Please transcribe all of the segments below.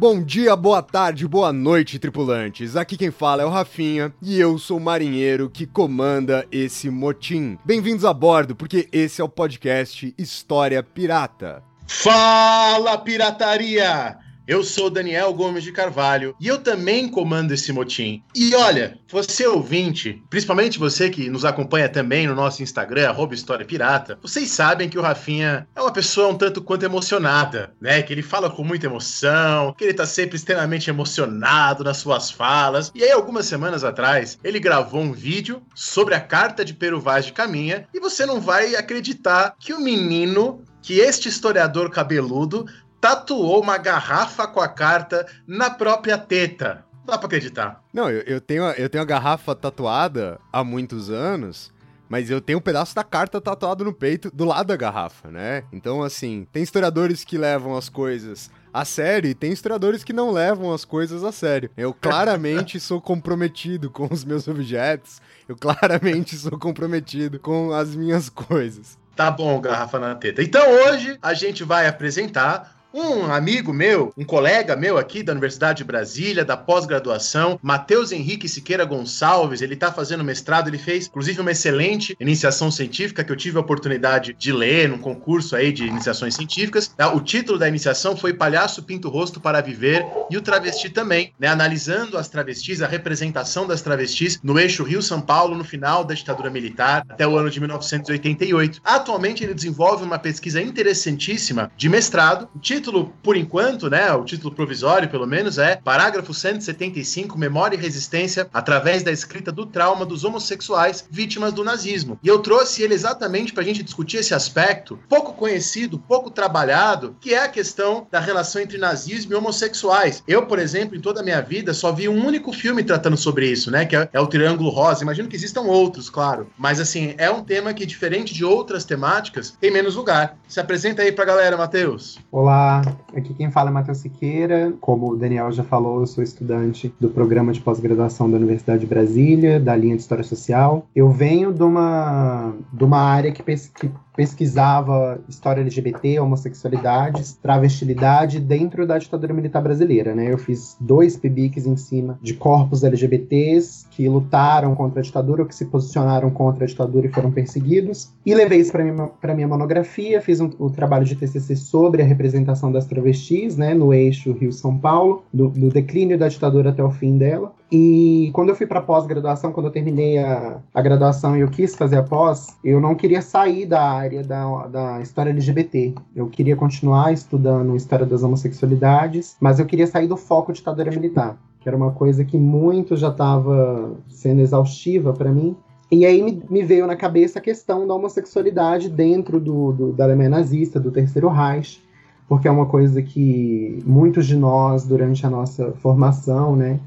Bom dia, boa tarde, boa noite, tripulantes. Aqui quem fala é o Rafinha e eu sou o marinheiro que comanda esse motim. Bem-vindos a bordo, porque esse é o podcast História Pirata. Fala, pirataria! Eu sou Daniel Gomes de Carvalho e eu também comando esse motim. E olha, você ouvinte, principalmente você que nos acompanha também no nosso Instagram, arroba História Pirata, vocês sabem que o Rafinha é uma pessoa um tanto quanto emocionada, né? Que ele fala com muita emoção, que ele tá sempre extremamente emocionado nas suas falas. E aí, algumas semanas atrás, ele gravou um vídeo sobre a carta de Pero Vaz de Caminha e você não vai acreditar que o menino que este historiador cabeludo tatuou uma garrafa com a carta na própria teta. Não dá pra acreditar. Não, eu, eu tenho, eu tenho a garrafa tatuada há muitos anos, mas eu tenho um pedaço da carta tatuado no peito do lado da garrafa, né? Então, assim, tem historiadores que levam as coisas a sério e tem historiadores que não levam as coisas a sério. Eu claramente sou comprometido com os meus objetos, eu claramente sou comprometido com as minhas coisas. Tá bom, garrafa na teta. Então hoje a gente vai apresentar um amigo meu, um colega meu aqui da Universidade de Brasília, da pós-graduação, Matheus Henrique Siqueira Gonçalves. Ele tá fazendo mestrado, ele fez inclusive uma excelente iniciação científica que eu tive a oportunidade de ler num concurso aí de iniciações científicas. tá? O título da iniciação foi Palhaço Pinto Rosto para Viver e o Travesti também, né? Analisando as travestis, a representação das travestis no eixo Rio-São Paulo no final da ditadura militar até o ano de 1988. Atualmente ele desenvolve uma pesquisa interessantíssima de mestrado. O título, por enquanto, né, o título provisório, pelo menos, é Parágrafo 175, Memória e Resistência através da escrita do trauma dos homossexuais vítimas do nazismo. E eu trouxe ele exatamente para a gente discutir esse aspecto pouco conhecido, pouco trabalhado, que é a questão da relação entre nazismo e homossexuais. Eu, por exemplo, em toda a minha vida, só vi um único filme tratando sobre isso, né, que é, é o Triângulo Rosa. Imagino que existam outros, claro. Mas, assim, é um tema que, diferente de outras temáticas, tem menos lugar. Se apresenta aí pra galera, Matheus. Olá, aqui quem fala é Matheus Siqueira. Como o Daniel já falou, eu sou estudante do programa de pós-graduação da Universidade de Brasília, da linha de História Social. Eu venho de uma, de uma área que, que pesquisava história LGBT, homossexualidades, travestilidade dentro da ditadura militar brasileira, né? Eu fiz dois PBICs em cima de corpos LGBTs que lutaram contra a ditadura ou que se posicionaram contra a ditadura e foram perseguidos. E levei isso para minha, minha monografia, fiz um, o trabalho de TCC sobre a representação das travestis, né, no eixo Rio-São Paulo, do, do declínio da ditadura até o fim dela. E quando eu fui para pós-graduação, quando eu terminei a, a graduação e eu quis fazer a pós, eu não queria sair da área da, da história LGBT. Eu queria continuar estudando história das homossexualidades, mas eu queria sair do foco ditadura militar, que era uma coisa que muito já estava sendo exaustiva para mim. E aí me, me veio na cabeça a questão da homossexualidade dentro do, do- da Alemanha nazista, do Terceiro Reich, porque é uma coisa que muitos de nós, durante a nossa formação, né,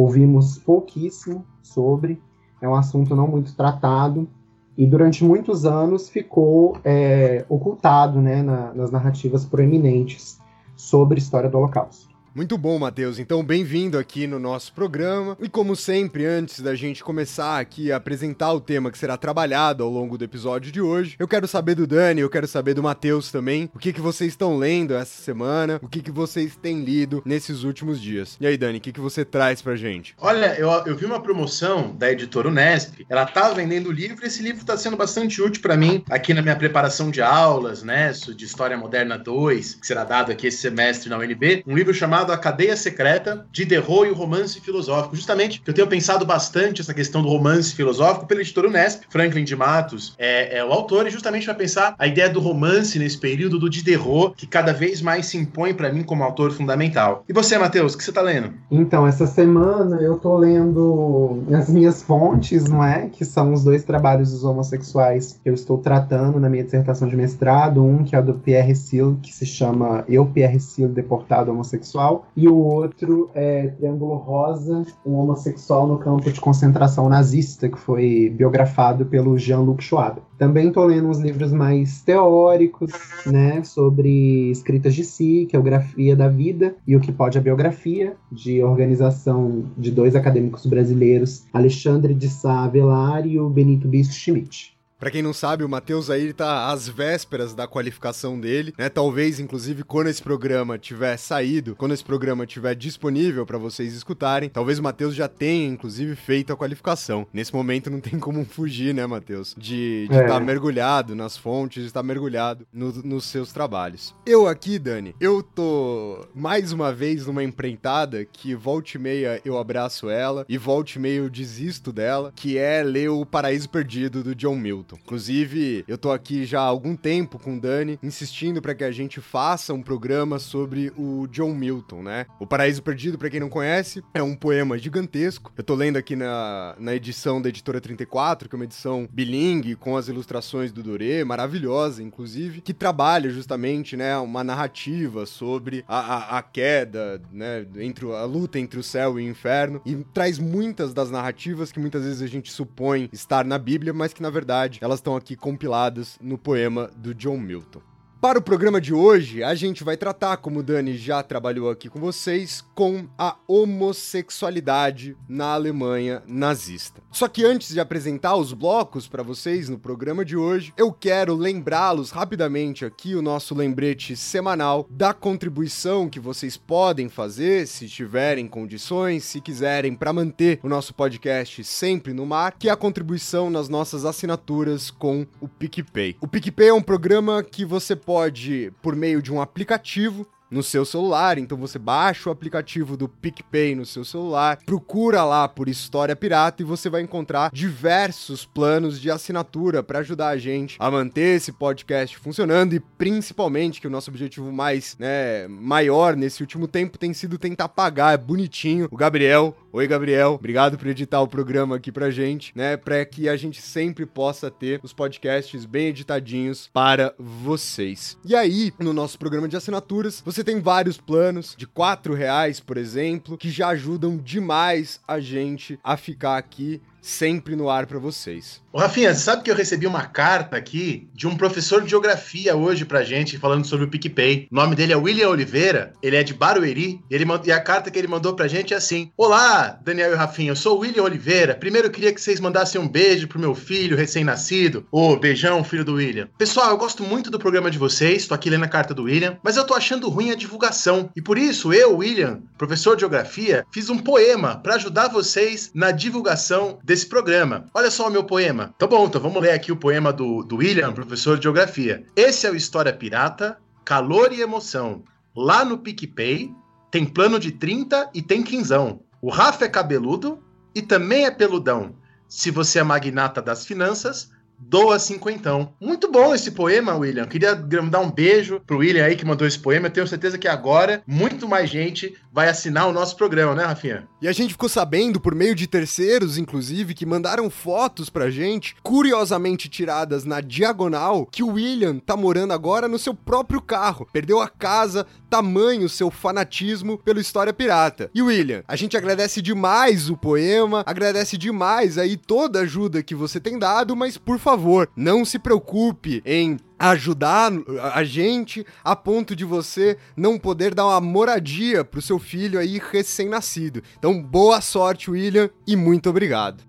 ouvimos pouquíssimo sobre. É um assunto não muito tratado e durante muitos anos ficou é, ocultado né, na- nas narrativas proeminentes sobre a história do Holocausto. Muito bom, Matheus. Então, bem-vindo aqui no nosso programa. E como sempre, antes da gente começar aqui a apresentar o tema que será trabalhado ao longo do episódio de hoje, eu quero saber do Dani, eu quero saber do Matheus também, o que, que vocês estão lendo essa semana, o que, que vocês têm lido nesses últimos dias. E aí, Dani, o que, que você traz pra gente? Olha, eu, eu vi uma promoção da editora Unesp. Ela tá vendendo livro e esse livro está sendo bastante útil para mim aqui na minha preparação de aulas, né? De História Moderna 2, que será dado aqui esse semestre na UNB. Um livro chamado chamado A Cadeia Secreta, Diderot e o Romance Filosófico. Justamente, eu tenho pensado bastante essa questão do romance filosófico pelo editor Unesp, Franklin de Matos é, é o autor, e justamente vai pensar a ideia do romance nesse período do Diderot, que cada vez mais se impõe para mim como autor fundamental. E você, Matheus, o que você está lendo? Então, essa semana eu tô lendo as minhas fontes, não é? Que são os dois trabalhos dos homossexuais que eu estou tratando na minha dissertação de mestrado. Um que é do Pierre Seal, que se chama Eu, Pierre Seal, Deportado Homossexual. E o outro é Triângulo Rosa, um homossexual no campo de concentração nazista, que foi biografado pelo Jean-Luc Schwab. Também estou lendo uns livros mais teóricos, né, sobre escritas de si, geografia da vida e o que pode a biografia, de organização de dois acadêmicos brasileiros, Alexandre de Sá Avelar e o Benito Bispo Schmidt. Pra quem não sabe, o Matheus aí tá às vésperas da qualificação dele, né? Talvez, inclusive, quando esse programa tiver saído, quando esse programa tiver disponível para vocês escutarem, talvez o Matheus já tenha, inclusive, feito a qualificação. Nesse momento não tem como fugir, né, Matheus? De estar é. tá mergulhado nas fontes, de estar tá mergulhado no, nos seus trabalhos. Eu aqui, Dani, eu tô mais uma vez numa empreitada que volte e meia eu abraço ela e volte e meia eu desisto dela, que é ler O Paraíso Perdido do John Milton. Inclusive, eu tô aqui já há algum tempo com o Dani, insistindo para que a gente faça um programa sobre o John Milton, né? O Paraíso Perdido, para quem não conhece, é um poema gigantesco. Eu tô lendo aqui na, na edição da editora 34, que é uma edição bilingue, com as ilustrações do Doré, maravilhosa, inclusive, que trabalha justamente, né, uma narrativa sobre a, a, a queda, né, entre a luta entre o céu e o inferno, e traz muitas das narrativas que muitas vezes a gente supõe estar na Bíblia, mas que na verdade elas estão aqui compiladas no poema do John Milton. Para o programa de hoje, a gente vai tratar, como o Dani já trabalhou aqui com vocês, com a homossexualidade na Alemanha nazista. Só que antes de apresentar os blocos para vocês no programa de hoje, eu quero lembrá-los rapidamente aqui o nosso lembrete semanal da contribuição que vocês podem fazer, se tiverem condições, se quiserem, para manter o nosso podcast sempre no mar, que é a contribuição nas nossas assinaturas com o PicPay. O PicPay é um programa que você pode, por meio de um aplicativo, no seu celular. Então você baixa o aplicativo do PicPay no seu celular, procura lá por História Pirata e você vai encontrar diversos planos de assinatura para ajudar a gente a manter esse podcast funcionando e principalmente que o nosso objetivo mais, né, maior nesse último tempo tem sido tentar pagar é bonitinho o Gabriel. Oi, Gabriel. Obrigado por editar o programa aqui pra gente, né, para que a gente sempre possa ter os podcasts bem editadinhos para vocês. E aí, no nosso programa de assinaturas, você você tem vários planos de quatro reais, por exemplo, que já ajudam demais a gente a ficar aqui sempre no ar para vocês. Ô, Rafinha, sabe que eu recebi uma carta aqui de um professor de geografia hoje pra gente, falando sobre o PicPay. O nome dele é William Oliveira, ele é de Barueri, ele, e a carta que ele mandou pra gente é assim: Olá, Daniel e Rafinha, eu sou o William Oliveira. Primeiro eu queria que vocês mandassem um beijo pro meu filho recém-nascido. Ô, beijão, filho do William. Pessoal, eu gosto muito do programa de vocês, tô aqui lendo a carta do William, mas eu tô achando ruim a divulgação. E por isso, eu, William, professor de geografia, fiz um poema para ajudar vocês na divulgação desse programa. Olha só o meu poema. Tá bom, então vamos ler aqui o poema do, do William, professor de geografia. Esse é o História Pirata, Calor e Emoção. Lá no PicPay tem plano de 30 e tem quinzão. O Rafa é cabeludo e também é peludão. Se você é magnata das finanças, doa cinquentão. Muito bom esse poema, William. Queria dar um beijo pro William aí que mandou esse poema. Eu tenho certeza que agora muito mais gente vai assinar o nosso programa, né, Rafinha? E a gente ficou sabendo, por meio de terceiros, inclusive, que mandaram fotos pra gente, curiosamente tiradas na diagonal, que o William tá morando agora no seu próprio carro. Perdeu a casa, tamanho seu fanatismo pelo História Pirata. E William, a gente agradece demais o poema, agradece demais aí toda a ajuda que você tem dado, mas por favor, não se preocupe em ajudar a gente a ponto de você não poder dar uma moradia pro seu filho aí recém-nascido. Então, boa sorte, William, e muito obrigado.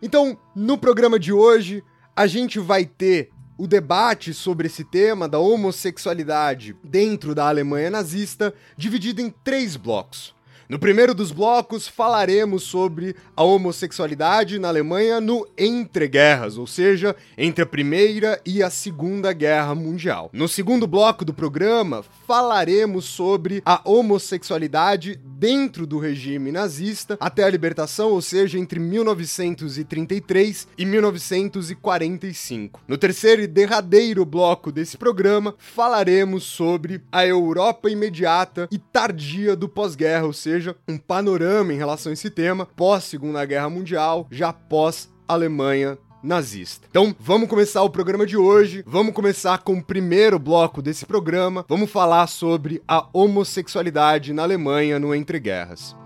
Então, no programa de hoje, a gente vai ter o debate sobre esse tema da homossexualidade dentro da Alemanha nazista dividido em três blocos. No primeiro dos blocos, falaremos sobre a homossexualidade na Alemanha no entreguerras, ou seja, entre a Primeira e a Segunda Guerra Mundial. No segundo bloco do programa, falaremos sobre a homossexualidade dentro do regime nazista até a libertação, ou seja, entre 1933 e 1945. No terceiro e derradeiro bloco desse programa, falaremos sobre a Europa imediata e tardia do pós-guerra, ou seja, seja um panorama em relação a esse tema pós Segunda Guerra Mundial, já pós Alemanha nazista. Então, vamos começar o programa de hoje. Vamos começar com o primeiro bloco desse programa. Vamos falar sobre a homossexualidade na Alemanha no Entre Guerras.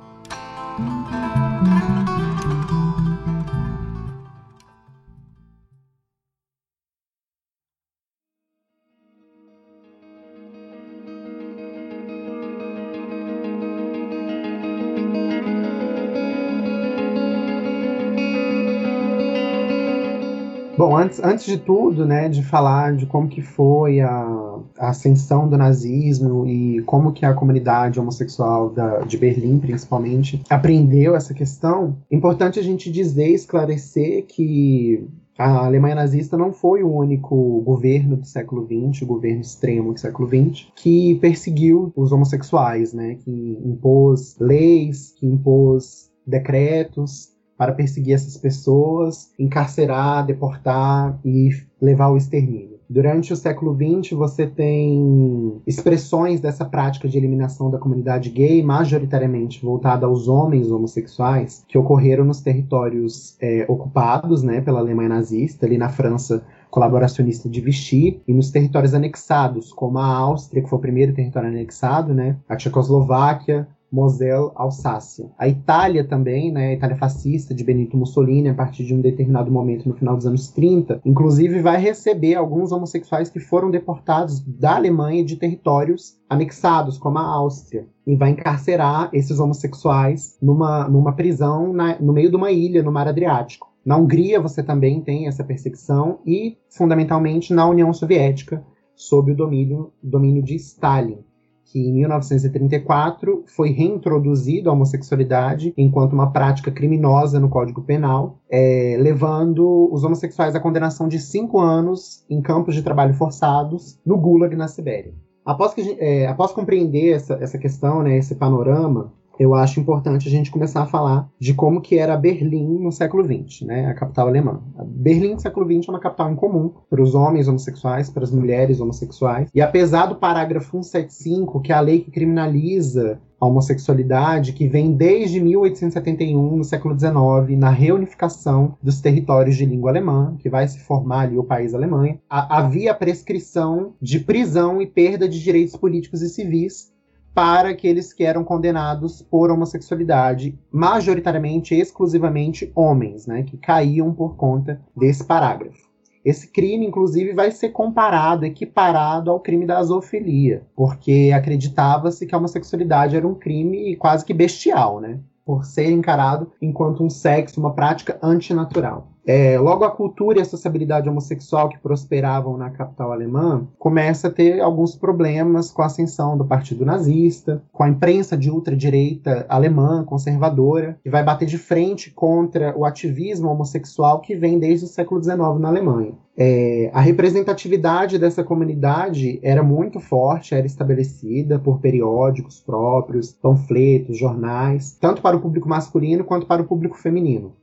Bom, antes, antes de tudo, né, de falar de como que foi a, a ascensão do nazismo e como que a comunidade homossexual da, de Berlim, principalmente, aprendeu essa questão, importante a gente dizer, esclarecer que a Alemanha nazista não foi o único governo do século XX, o governo extremo do século XX, que perseguiu os homossexuais, né, que impôs leis, que impôs decretos, para perseguir essas pessoas, encarcerar, deportar e levar ao extermínio. Durante o século XX, você tem expressões dessa prática de eliminação da comunidade gay, majoritariamente voltada aos homens homossexuais, que ocorreram nos territórios é, ocupados né, pela Alemanha nazista, ali na França colaboracionista de Vichy, e nos territórios anexados, como a Áustria, que foi o primeiro território anexado, né, a Tchecoslováquia, Moselle, Alsácia. A Itália também, né, a Itália fascista de Benito Mussolini, a partir de um determinado momento no final dos anos 30, inclusive vai receber alguns homossexuais que foram deportados da Alemanha de territórios anexados, como a Áustria, e vai encarcerar esses homossexuais numa, numa prisão na, no meio de uma ilha no Mar Adriático. Na Hungria você também tem essa perseguição e, fundamentalmente, na União Soviética, sob o domínio, domínio de Stalin que em 1934 foi reintroduzida a homossexualidade enquanto uma prática criminosa no Código Penal, é, levando os homossexuais à condenação de cinco anos em campos de trabalho forçados no Gulag, na Sibéria. Após, que, é, após compreender essa, essa questão, né, esse panorama, eu acho importante a gente começar a falar de como que era Berlim no século XX, né, a capital alemã. Berlim no século XX é uma capital incomum para os homens homossexuais, para as mulheres homossexuais. E apesar do parágrafo 175, que é a lei que criminaliza a homossexualidade, que vem desde 1871, no século XIX, na reunificação dos territórios de língua alemã, que vai se formar ali o país Alemanha, havia prescrição de prisão e perda de direitos políticos e civis para aqueles que eram condenados por homossexualidade, majoritariamente, exclusivamente homens, né, que caíam por conta desse parágrafo. Esse crime, inclusive, vai ser comparado, equiparado ao crime da zoofilia, porque acreditava-se que a homossexualidade era um crime quase que bestial, né? Por ser encarado enquanto um sexo, uma prática antinatural. É, logo, a cultura e a sociabilidade homossexual que prosperavam na capital alemã começa a ter alguns problemas com a ascensão do partido nazista, com a imprensa de ultradireita alemã, conservadora, que vai bater de frente contra o ativismo homossexual que vem desde o século XIX na Alemanha. É, a representatividade dessa comunidade era muito forte, era estabelecida por periódicos próprios, panfletos, jornais, tanto para o público masculino quanto para o público feminino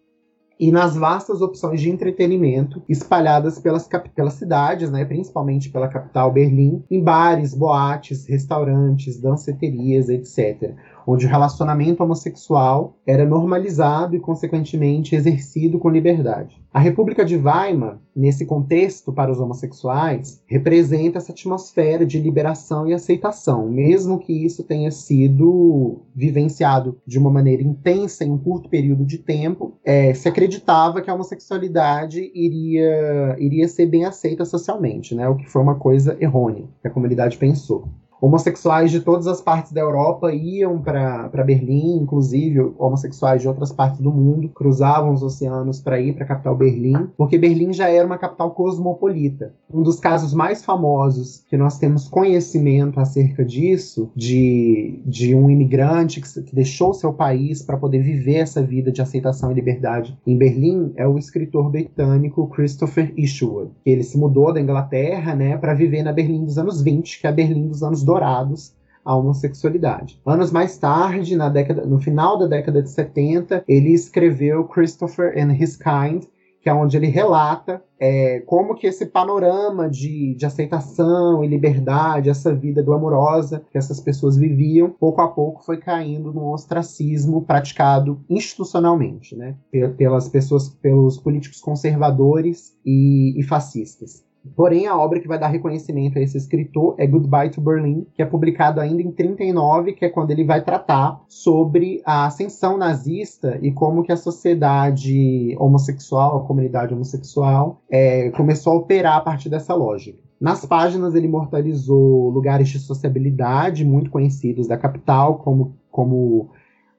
e nas vastas opções de entretenimento espalhadas pelas, pelas cidades, né, principalmente pela capital Berlim, em bares, boates, restaurantes, danceterias, etc onde o relacionamento homossexual era normalizado e, consequentemente, exercido com liberdade. A República de Weimar, nesse contexto para os homossexuais, representa essa atmosfera de liberação e aceitação, mesmo que isso tenha sido vivenciado de uma maneira intensa em um curto período de tempo, é, se acreditava que a homossexualidade iria, iria ser bem aceita socialmente, né? o que foi uma coisa errônea que a comunidade pensou. Homossexuais de todas as partes da Europa iam para Berlim, inclusive homossexuais de outras partes do mundo cruzavam os oceanos para ir para a capital Berlim, porque Berlim já era uma capital cosmopolita. Um dos casos mais famosos que nós temos conhecimento acerca disso, de, de um imigrante que, que deixou seu país para poder viver essa vida de aceitação e liberdade em Berlim, é o escritor britânico Christopher Isherwood. Ele se mudou da Inglaterra né, para viver na Berlim dos anos 20, que é a Berlim dos anos dourados, a homossexualidade. Anos mais tarde, na década, no final da década de 70, ele escreveu Christopher and His Kind, que é onde ele relata é, como que esse panorama de, de aceitação e liberdade, essa vida glamourosa que essas pessoas viviam, pouco a pouco foi caindo no ostracismo praticado institucionalmente, né, pelas pessoas, pelos políticos conservadores e, e fascistas. Porém, a obra que vai dar reconhecimento a esse escritor é Goodbye to Berlin, que é publicado ainda em 39, que é quando ele vai tratar sobre a ascensão nazista e como que a sociedade homossexual, a comunidade homossexual, é, começou a operar a partir dessa lógica. Nas páginas, ele imortalizou lugares de sociabilidade muito conhecidos da capital, como, como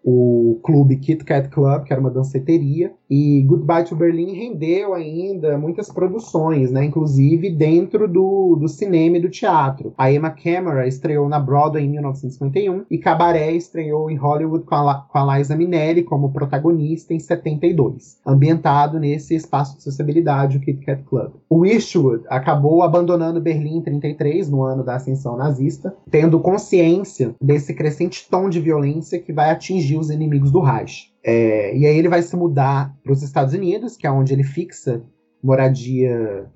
o clube Kit Kat Club, que era uma danceteria, e Goodbye to Berlin rendeu ainda muitas produções, né, inclusive dentro do, do cinema e do teatro. A Emma Camera estreou na Broadway em 1951 e Cabaré estreou em Hollywood com a, com a Liza Minnelli como protagonista em 72, ambientado nesse espaço de sociabilidade, o Kit Kat Club. O Eastwood acabou abandonando Berlim em 33, no ano da ascensão nazista, tendo consciência desse crescente tom de violência que vai atingir os inimigos do Reich. É, e aí ele vai se mudar para os Estados Unidos, que é onde ele fixa moradia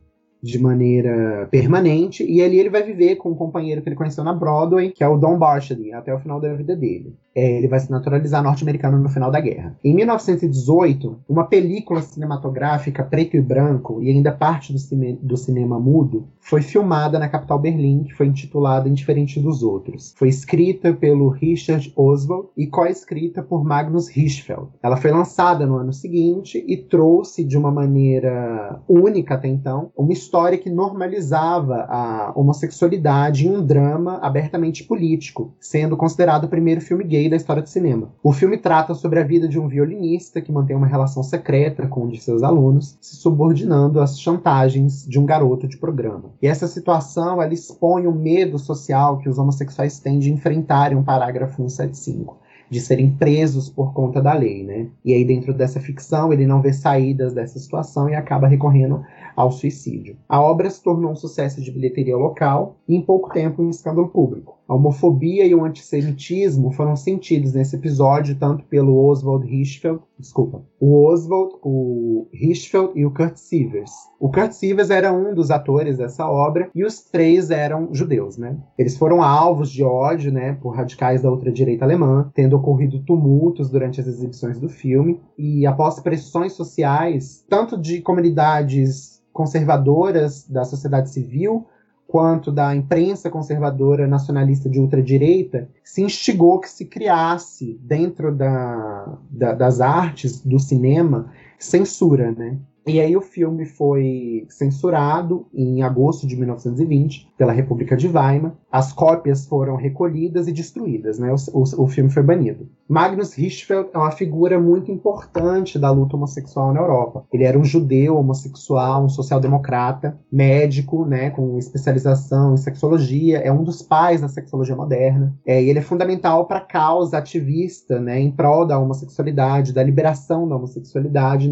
de maneira permanente, e ali ele vai viver com um companheiro que ele conheceu na Broadway, que é o Don Barshady, até o final da vida dele é, ele vai se naturalizar norte-americano no final da guerra. Em 1918, uma película cinematográfica preto e branco, e ainda parte do, cine do cinema mudo, foi filmada na capital Berlim, que foi intitulada Indiferente dos Outros. Foi escrita pelo Richard Oswald e co-escrita por Magnus Hirschfeld. Ela foi lançada no ano seguinte e trouxe de uma maneira única até então uma história que normalizava a homossexualidade em um drama abertamente político, sendo considerado o primeiro filme gay da história do cinema. O filme trata sobre a vida de um violinista que mantém uma relação secreta com um de seus alunos, se subordinando às chantagens de um garoto de programa. E essa situação ela expõe o medo social que os homossexuais têm de enfrentarem um parágrafo 175 de serem presos por conta da lei, né? E aí dentro dessa ficção ele não vê saídas dessa situação e acaba recorrendo ao suicídio. A obra se tornou um sucesso de bilheteria local e em pouco tempo um escândalo público. A homofobia e o antissemitismo foram sentidos nesse episódio tanto pelo Oswald Hirschfeld, desculpa, o Oswald, o Hirschfeld e o Kurt Sievers. O Kurt Sievers era um dos atores dessa obra e os três eram judeus, né? Eles foram alvos de ódio, né, por radicais da ultradireita alemã, tendo ocorrido tumultos durante as exibições do filme e após pressões sociais, tanto de comunidades conservadoras da sociedade civil quanto da imprensa conservadora nacionalista de ultradireita, se instigou que se criasse dentro da, da, das artes, do cinema, censura, né? E aí o filme foi censurado em agosto de 1920 pela República de Weimar. As cópias foram recolhidas e destruídas, né? O, o, o filme foi banido. Magnus Hirschfeld é uma figura muito importante da luta homossexual na Europa. Ele era um judeu homossexual, um social-democrata, médico, né, com especialização em sexologia, é um dos pais da sexologia moderna. É, e ele é fundamental para a causa ativista, né, em prol da homossexualidade, da liberação da homossexualidade,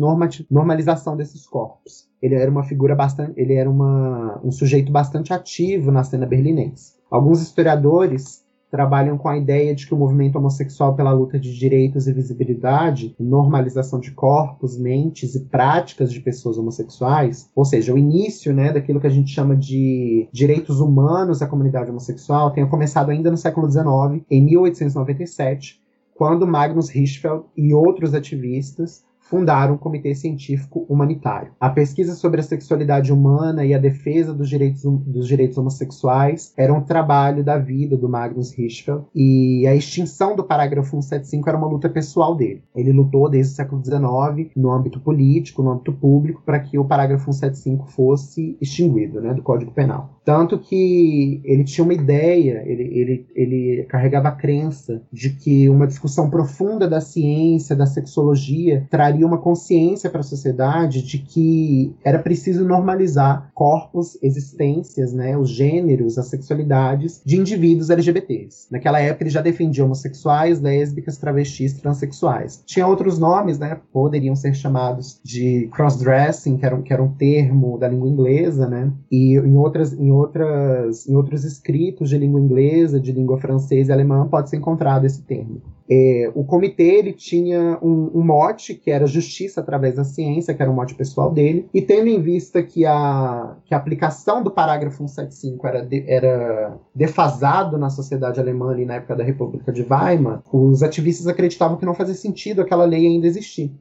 normalização desses corpos. Ele era uma figura bastante, ele era uma, um sujeito bastante ativo na cena berlinense. Alguns historiadores trabalham com a ideia de que o movimento homossexual pela luta de direitos e visibilidade, normalização de corpos, mentes e práticas de pessoas homossexuais, ou seja, o início né, daquilo que a gente chama de direitos humanos da comunidade homossexual, tenha começado ainda no século XIX, em 1897, quando Magnus Hirschfeld e outros ativistas fundaram o Comitê Científico Humanitário. A pesquisa sobre a sexualidade humana e a defesa dos direitos, hum, dos direitos homossexuais era um trabalho da vida do Magnus Hirschfeld e a extinção do parágrafo 175 era uma luta pessoal dele. Ele lutou desde o século XIX no âmbito político, no âmbito público, para que o parágrafo 175 fosse extinguido né, do Código Penal. Tanto que ele tinha uma ideia, ele, ele, ele carregava a crença de que uma discussão profunda da ciência, da sexologia, traria uma consciência para a sociedade de que era preciso normalizar corpos, existências, né, os gêneros, as sexualidades de indivíduos LGBTs. Naquela época ele já defendia homossexuais, lésbicas, travestis, transexuais. Tinha outros nomes, né, poderiam ser chamados de crossdressing, que era, um, que era um termo da língua inglesa, né, e em outras em outras, em outros escritos de língua inglesa, de língua francesa e alemã, pode ser encontrado esse termo. É, o comitê ele tinha um, um, mote que era justiça através da ciência, que era um mote pessoal dele, e tendo em vista que a, que a aplicação do parágrafo 175 era, de, era defasado na sociedade alemã ali na época da República de Weimar, os ativistas acreditavam que não fazia sentido aquela lei ainda existir.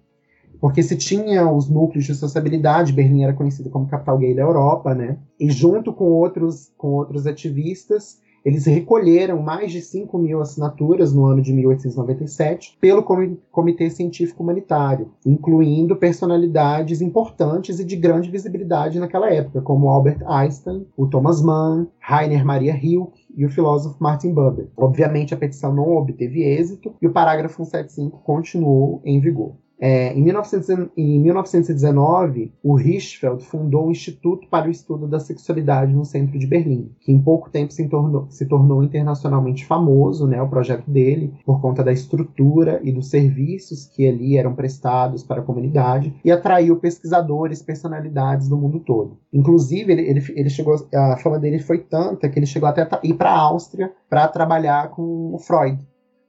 Porque se tinha os núcleos de sociabilidade, Berlim era conhecido como capital gay da Europa, né? E junto com outros, com outros ativistas, eles recolheram mais de 5 mil assinaturas no ano de 1897 pelo Comitê Científico Humanitário, incluindo personalidades importantes e de grande visibilidade naquela época, como Albert Einstein, o Thomas Mann, Rainer Maria Rilke e o filósofo Martin Buber. Obviamente, a petição não obteve êxito e o parágrafo 175 continuou em vigor. É, em, 1900, em, 1919, o Hirschfeld fundou o Instituto para o Estudo da Sexualidade no centro de Berlim, que em pouco tempo se tornou, se tornou internacionalmente famoso, né, o projeto dele, por conta da estrutura e dos serviços que ali eram prestados para a comunidade, e atraiu pesquisadores, personalidades do mundo todo. Inclusive, ele, ele, ele chegou, a fama dele foi tanta que ele chegou até ir para a Áustria para trabalhar com o Freud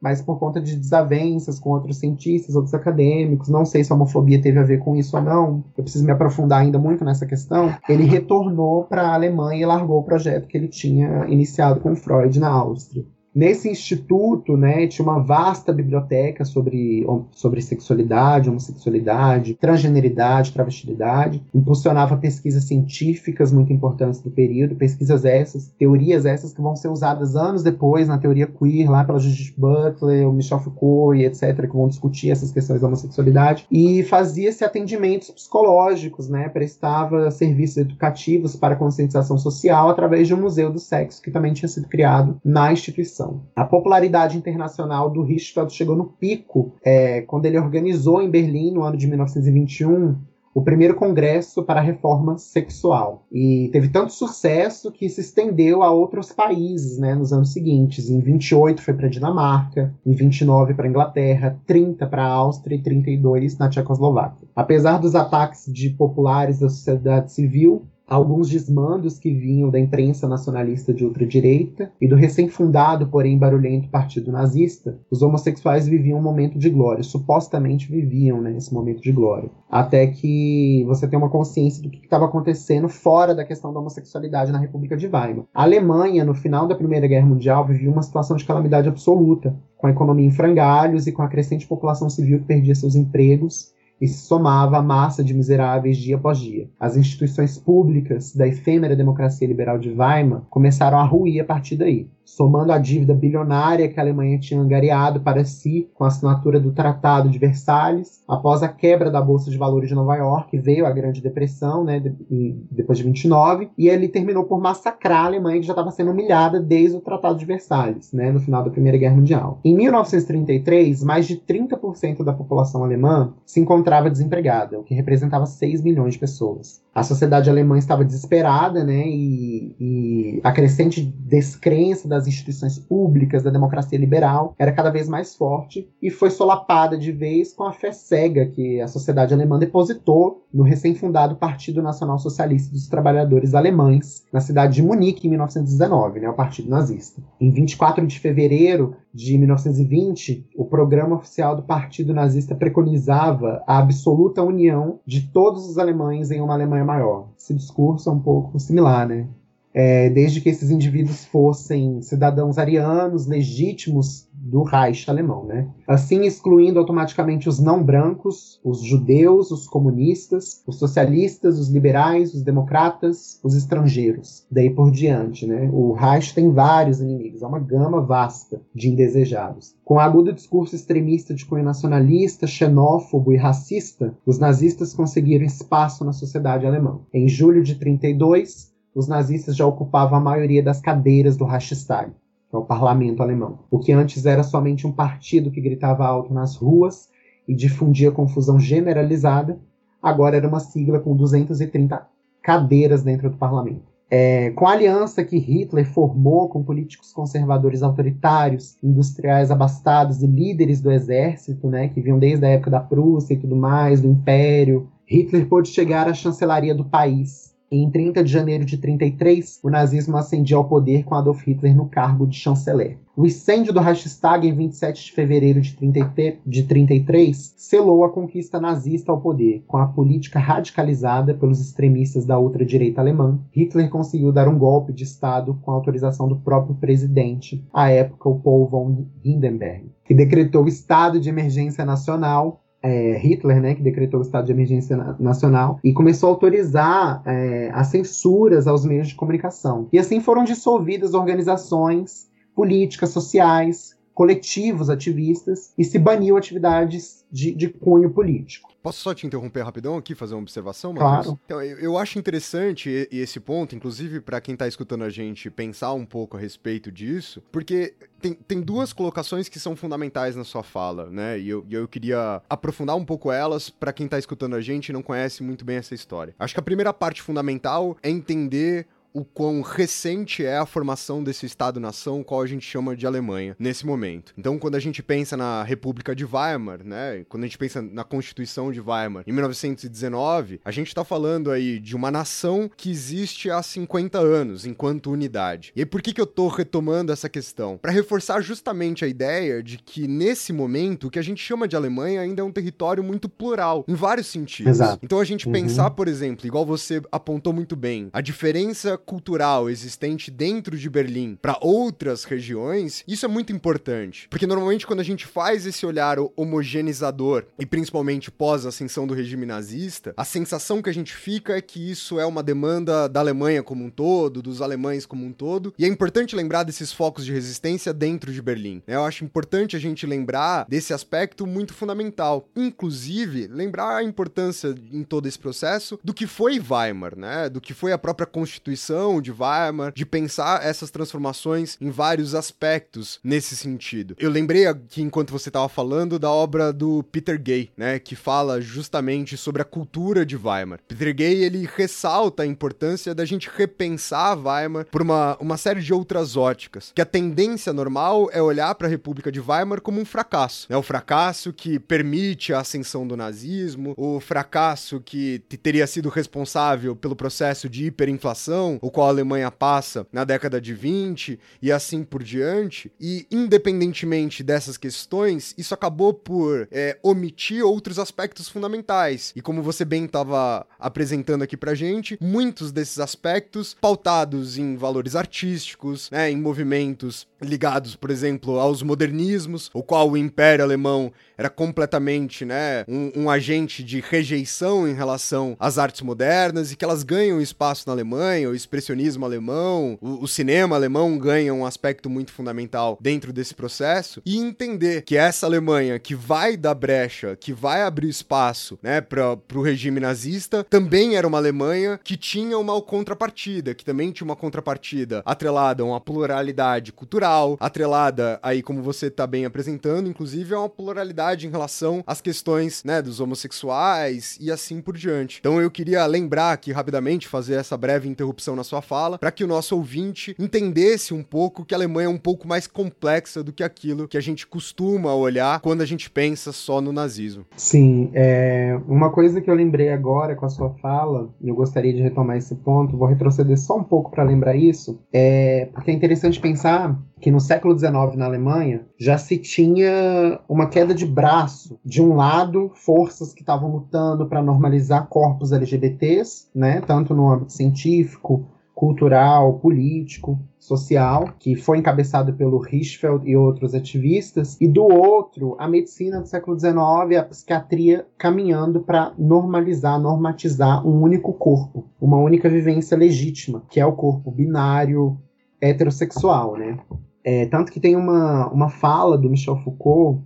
mas por conta de desavenças com outros cientistas, outros acadêmicos, não sei se a homofobia teve a ver com isso ou não, eu preciso me aprofundar ainda muito nessa questão. Ele retornou para a Alemanha e largou o projeto que ele tinha iniciado com Freud na Áustria. Nesse instituto, né, tinha uma vasta biblioteca sobre, sobre sexualidade, homossexualidade, transgeneridade, travestilidade, impulsionava pesquisas científicas muito importantes do período, pesquisas essas, teorias essas que vão ser usadas anos depois na teoria queer, lá pela Judith Butler, o Michel Foucault e etc., que vão discutir essas questões da homossexualidade, e fazia-se atendimentos psicológicos, né, prestava serviços educativos para conscientização social através de um museu do sexo que também tinha sido criado na instituição. A popularidade internacional do Hirschfeld chegou no pico é, quando ele organizou em Berlim, no ano de 1921, o primeiro congresso para a reforma sexual. E teve tanto sucesso que se estendeu a outros países né, nos anos seguintes. Em 28 foi para a Dinamarca, em 29 para a Inglaterra, 30 para a Áustria e 32 na Tchecoslováquia. Apesar dos ataques de populares da sociedade civil, alguns desmandos que vinham da imprensa nacionalista de ultradireita e do recém-fundado, porém barulhento Partido Nazista, os homossexuais viviam um momento de glória, supostamente viviam né, esse momento de glória. Até que você tem uma consciência do que estava acontecendo fora da questão da homossexualidade na República de Weimar. A Alemanha, no final da Primeira Guerra Mundial, vivia uma situação de calamidade absoluta, com a economia em frangalhos e com a crescente população civil que perdia seus empregos e se somava à massa de miseráveis dia após dia. As instituições públicas da efêmera democracia liberal de Weimar começaram a ruir a partir daí somando a dívida bilionária que a Alemanha tinha angariado para si com a assinatura do Tratado de Versalhes. Após a quebra da Bolsa de Valores de Nova York, veio a Grande Depressão, né, depois de 29, e ele terminou por massacrar a Alemanha, que já estava sendo humilhada desde o Tratado de Versalhes, né, no final da Primeira Guerra Mundial. Em 1933, mais de 30% da população alemã se encontrava desempregada, o que representava 6 milhões de pessoas. A sociedade alemã estava desesperada, né, e, e a crescente descrença das instituições públicas, da democracia liberal, era cada vez mais forte e foi solapada de vez com a fé cega que a sociedade alemã depositou no recém-fundado Partido Nacional Socialista dos Trabalhadores Alemães, na cidade de Munique, em 1919, né, o Partido Nazista. Em 24 de fevereiro de 1920, o programa oficial do Partido Nazista preconizava a absoluta união de todos os alemães em uma Alemanha maior. Esse discurso é um pouco similar, né? É, desde que esses indivíduos fossem cidadãos arianos legítimos do Reich alemão, né? Assim excluindo automaticamente os não brancos, os judeus, os comunistas, os socialistas, os liberais, os democratas, os estrangeiros. Daí por diante, né? O Reich tem vários inimigos, é uma gama vasta de indesejados. Com agudo discurso extremista de cunho nacionalista, xenófobo e racista, os nazistas conseguiram espaço na sociedade alemã. Em julho de 32, os nazistas já ocupavam a maioria das cadeiras do Reichstag, que é o parlamento alemão. O que antes era somente um partido que gritava alto nas ruas e difundia confusão generalizada, agora era uma sigla com 230 cadeiras dentro do parlamento. É, com a aliança que Hitler formou com políticos conservadores autoritários, industriais abastados e líderes do exército, né, que vinham desde a época da Prússia e tudo mais, do Império, Hitler pôde chegar à chancelaria do país. Em 30 de janeiro de 33, o nazismo ascendia ao poder com Adolf Hitler no cargo de chanceler. O incêndio do Reichstag em 27 de fevereiro de, 30, de 33 selou a conquista nazista ao poder. Com a política radicalizada pelos extremistas da ultradireita alemã, Hitler conseguiu dar um golpe de Estado com autorização do próprio presidente, à época o Paul von Hindenburg, que decretou o estado de emergência nacional é, Hitler, né, que decretou o estado de emergência nacional e começou a autorizar é, as censuras aos meios de comunicação. E assim foram dissolvidas organizações políticas, sociais, coletivos ativistas e se baniu atividades de, de cunho político. Posso só te interromper rapidão aqui, fazer uma observação, Matheus? Claro. Então, eu, eu acho interessante esse ponto, inclusive para quem está escutando a gente pensar um pouco a respeito disso, porque tem, tem duas colocações que são fundamentais na sua fala, né? E eu, eu queria aprofundar um pouco elas para quem está escutando a gente e não conhece muito bem essa história. Acho que a primeira parte fundamental é entender o quão recente é a formação desse Estado-nação, qual a gente chama de Alemanha, nesse momento. Então, quando a gente pensa na República de Weimar, né, quando a gente pensa na Constituição de Weimar, em 1919, a gente está falando aí de uma nação que existe há 50 anos, enquanto unidade. E aí, por que, que eu tô retomando essa questão? Para reforçar justamente a ideia de que, nesse momento, o que a gente chama de Alemanha ainda é um território muito plural, em vários sentidos. Exato. Então, a gente Uhum. pensar, por exemplo, igual você apontou muito bem, a diferença cultural existente dentro de Berlim para outras regiões, isso é muito importante. Porque normalmente quando a gente faz esse olhar homogeneizador, e principalmente pós ascensão do regime nazista, a sensação que a gente fica é que isso é uma demanda da Alemanha como um todo, dos alemães como um todo, e é importante lembrar desses focos de resistência dentro de Berlim. né? Eu acho importante a gente lembrar desse aspecto muito fundamental. Inclusive, lembrar a importância em todo esse processo do que foi Weimar, né? Do que foi a própria Constituição de Weimar, de pensar essas transformações em vários aspectos nesse sentido. Eu lembrei aqui, enquanto você estava falando, da obra do Peter Gay, né, que fala justamente sobre a cultura de Weimar. Peter Gay, ele ressalta a importância da gente repensar Weimar por uma, uma série de outras óticas, que a tendência normal é olhar para a República de Weimar como um fracasso, né, o fracasso que permite a ascensão do nazismo, o fracasso que teria sido responsável pelo processo de hiperinflação, o qual a Alemanha passa na década de 20 e assim por diante. E independentemente dessas questões, isso acabou por é, omitir outros aspectos fundamentais. E como você bem estava apresentando aqui pra gente, muitos desses aspectos pautados em valores artísticos, né, em movimentos ligados, por exemplo, aos modernismos, o qual o Império Alemão era completamente, né, um, um, agente de rejeição em relação às artes modernas e que elas ganham espaço na Alemanha, o expressionismo alemão, o, o cinema alemão ganha um aspecto muito fundamental dentro desse processo. E entender que essa Alemanha que vai dar brecha, que vai abrir espaço, né, para o regime nazista, também era uma Alemanha que tinha uma contrapartida, que também tinha uma contrapartida atrelada a uma pluralidade cultural, atrelada aí como você está bem apresentando, inclusive a uma pluralidade em relação às questões, né, dos homossexuais e assim por diante. Então eu queria lembrar aqui rapidamente, fazer essa breve interrupção na sua fala, para que o nosso ouvinte entendesse um pouco que a Alemanha é um pouco mais complexa do que aquilo que a gente costuma olhar quando a gente pensa só no nazismo. Sim, é, uma coisa que eu lembrei agora com a sua fala, eu gostaria de retomar esse ponto, vou retroceder só um pouco para lembrar isso, é, porque é interessante pensar que no século XIX na Alemanha já se tinha uma queda de braço. De um lado, forças que estavam lutando para normalizar corpos LGBTs, né, tanto no âmbito científico, cultural, político, social, que foi encabeçado pelo Hirschfeld e outros ativistas, e do outro, a medicina do século XIX a psiquiatria caminhando para normalizar, normatizar um único corpo, uma única vivência legítima, que é o corpo binário heterossexual, né? É, tanto que tem uma, uma fala do Michel Foucault,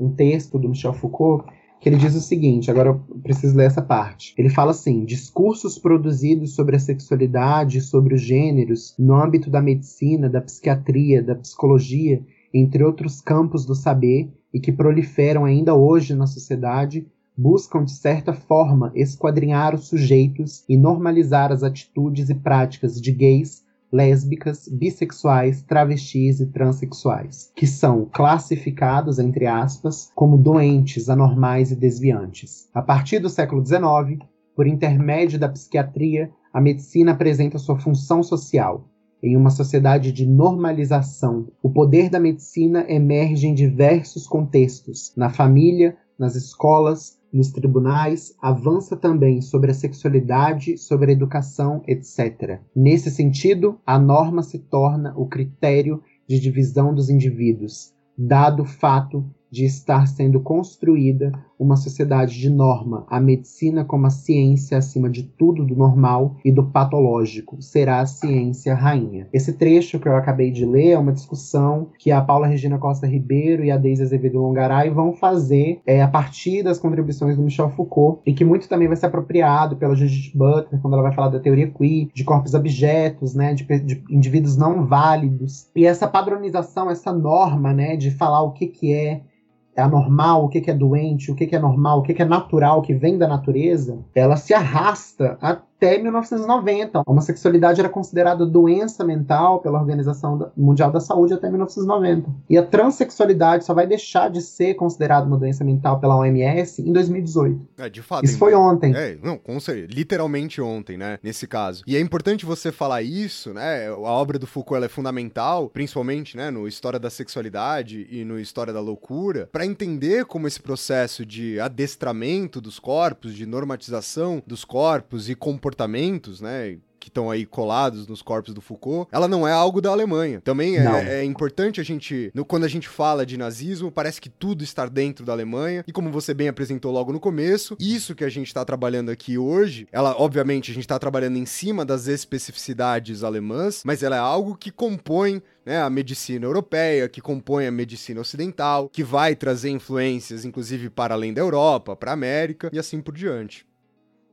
um texto do Michel Foucault, que ele diz o seguinte, agora eu preciso ler essa parte. Ele fala assim: discursos produzidos sobre a sexualidade sobre os gêneros no âmbito da medicina, da psiquiatria, da psicologia, entre outros campos do saber, e que proliferam ainda hoje na sociedade, buscam de certa forma esquadrinhar os sujeitos e normalizar as atitudes e práticas de gays lésbicas, bissexuais, travestis e transexuais, que são classificados, entre aspas, como doentes, anormais e desviantes. A partir do século XIX, por intermédio da psiquiatria, a medicina apresenta sua função social. Em uma sociedade de normalização, o poder da medicina emerge em diversos contextos, na família, nas escolas, nos tribunais avança também sobre a sexualidade, sobre a educação, etc. Nesse sentido, a norma se torna o critério de divisão dos indivíduos, dado o fato de estar sendo construída uma sociedade de norma, a medicina como a ciência acima de tudo do normal e do patológico, será a ciência rainha. Esse trecho que eu acabei de ler é uma discussão que a Paula Regina Costa Ribeiro e a Deise Azevedo Longaray vão fazer é, a partir das contribuições do Michel Foucault, e que muito também vai ser apropriado pela Judith Butler, quando ela vai falar da teoria queer, de corpos abjetos, né, de, de indivíduos não válidos. E essa padronização, essa norma, né, de falar o que, que é anormal, o que, que é doente, o que, que é normal, o que, que é natural, que vem da natureza, ela se arrasta até 1990. A homossexualidade era considerada doença mental pela Organização Mundial da Saúde até 1990. E a transexualidade só vai deixar de ser considerada uma doença mental pela OMS em 2018. É, de fato. Isso foi ontem. É, não, com certeza. Literalmente ontem, né? Nesse caso. E é importante você falar isso, né? A obra do Foucault é fundamental, principalmente, né? No História da Sexualidade e no História da Loucura, para entender como esse processo de adestramento dos corpos, de normatização dos corpos e comportamento comportamentos, né? que estão aí colados nos corpos do Foucault, ela não é algo da Alemanha. Também é, é, importante a gente, no, quando a gente fala de nazismo, parece que tudo está dentro da Alemanha, e como você bem apresentou logo no começo, isso que a gente está trabalhando aqui hoje, ela, obviamente, a gente está trabalhando em cima das especificidades alemãs, mas ela é algo que compõe né, a medicina europeia, que compõe a medicina ocidental, que vai trazer influências, inclusive, para além da Europa, para a América e assim por diante.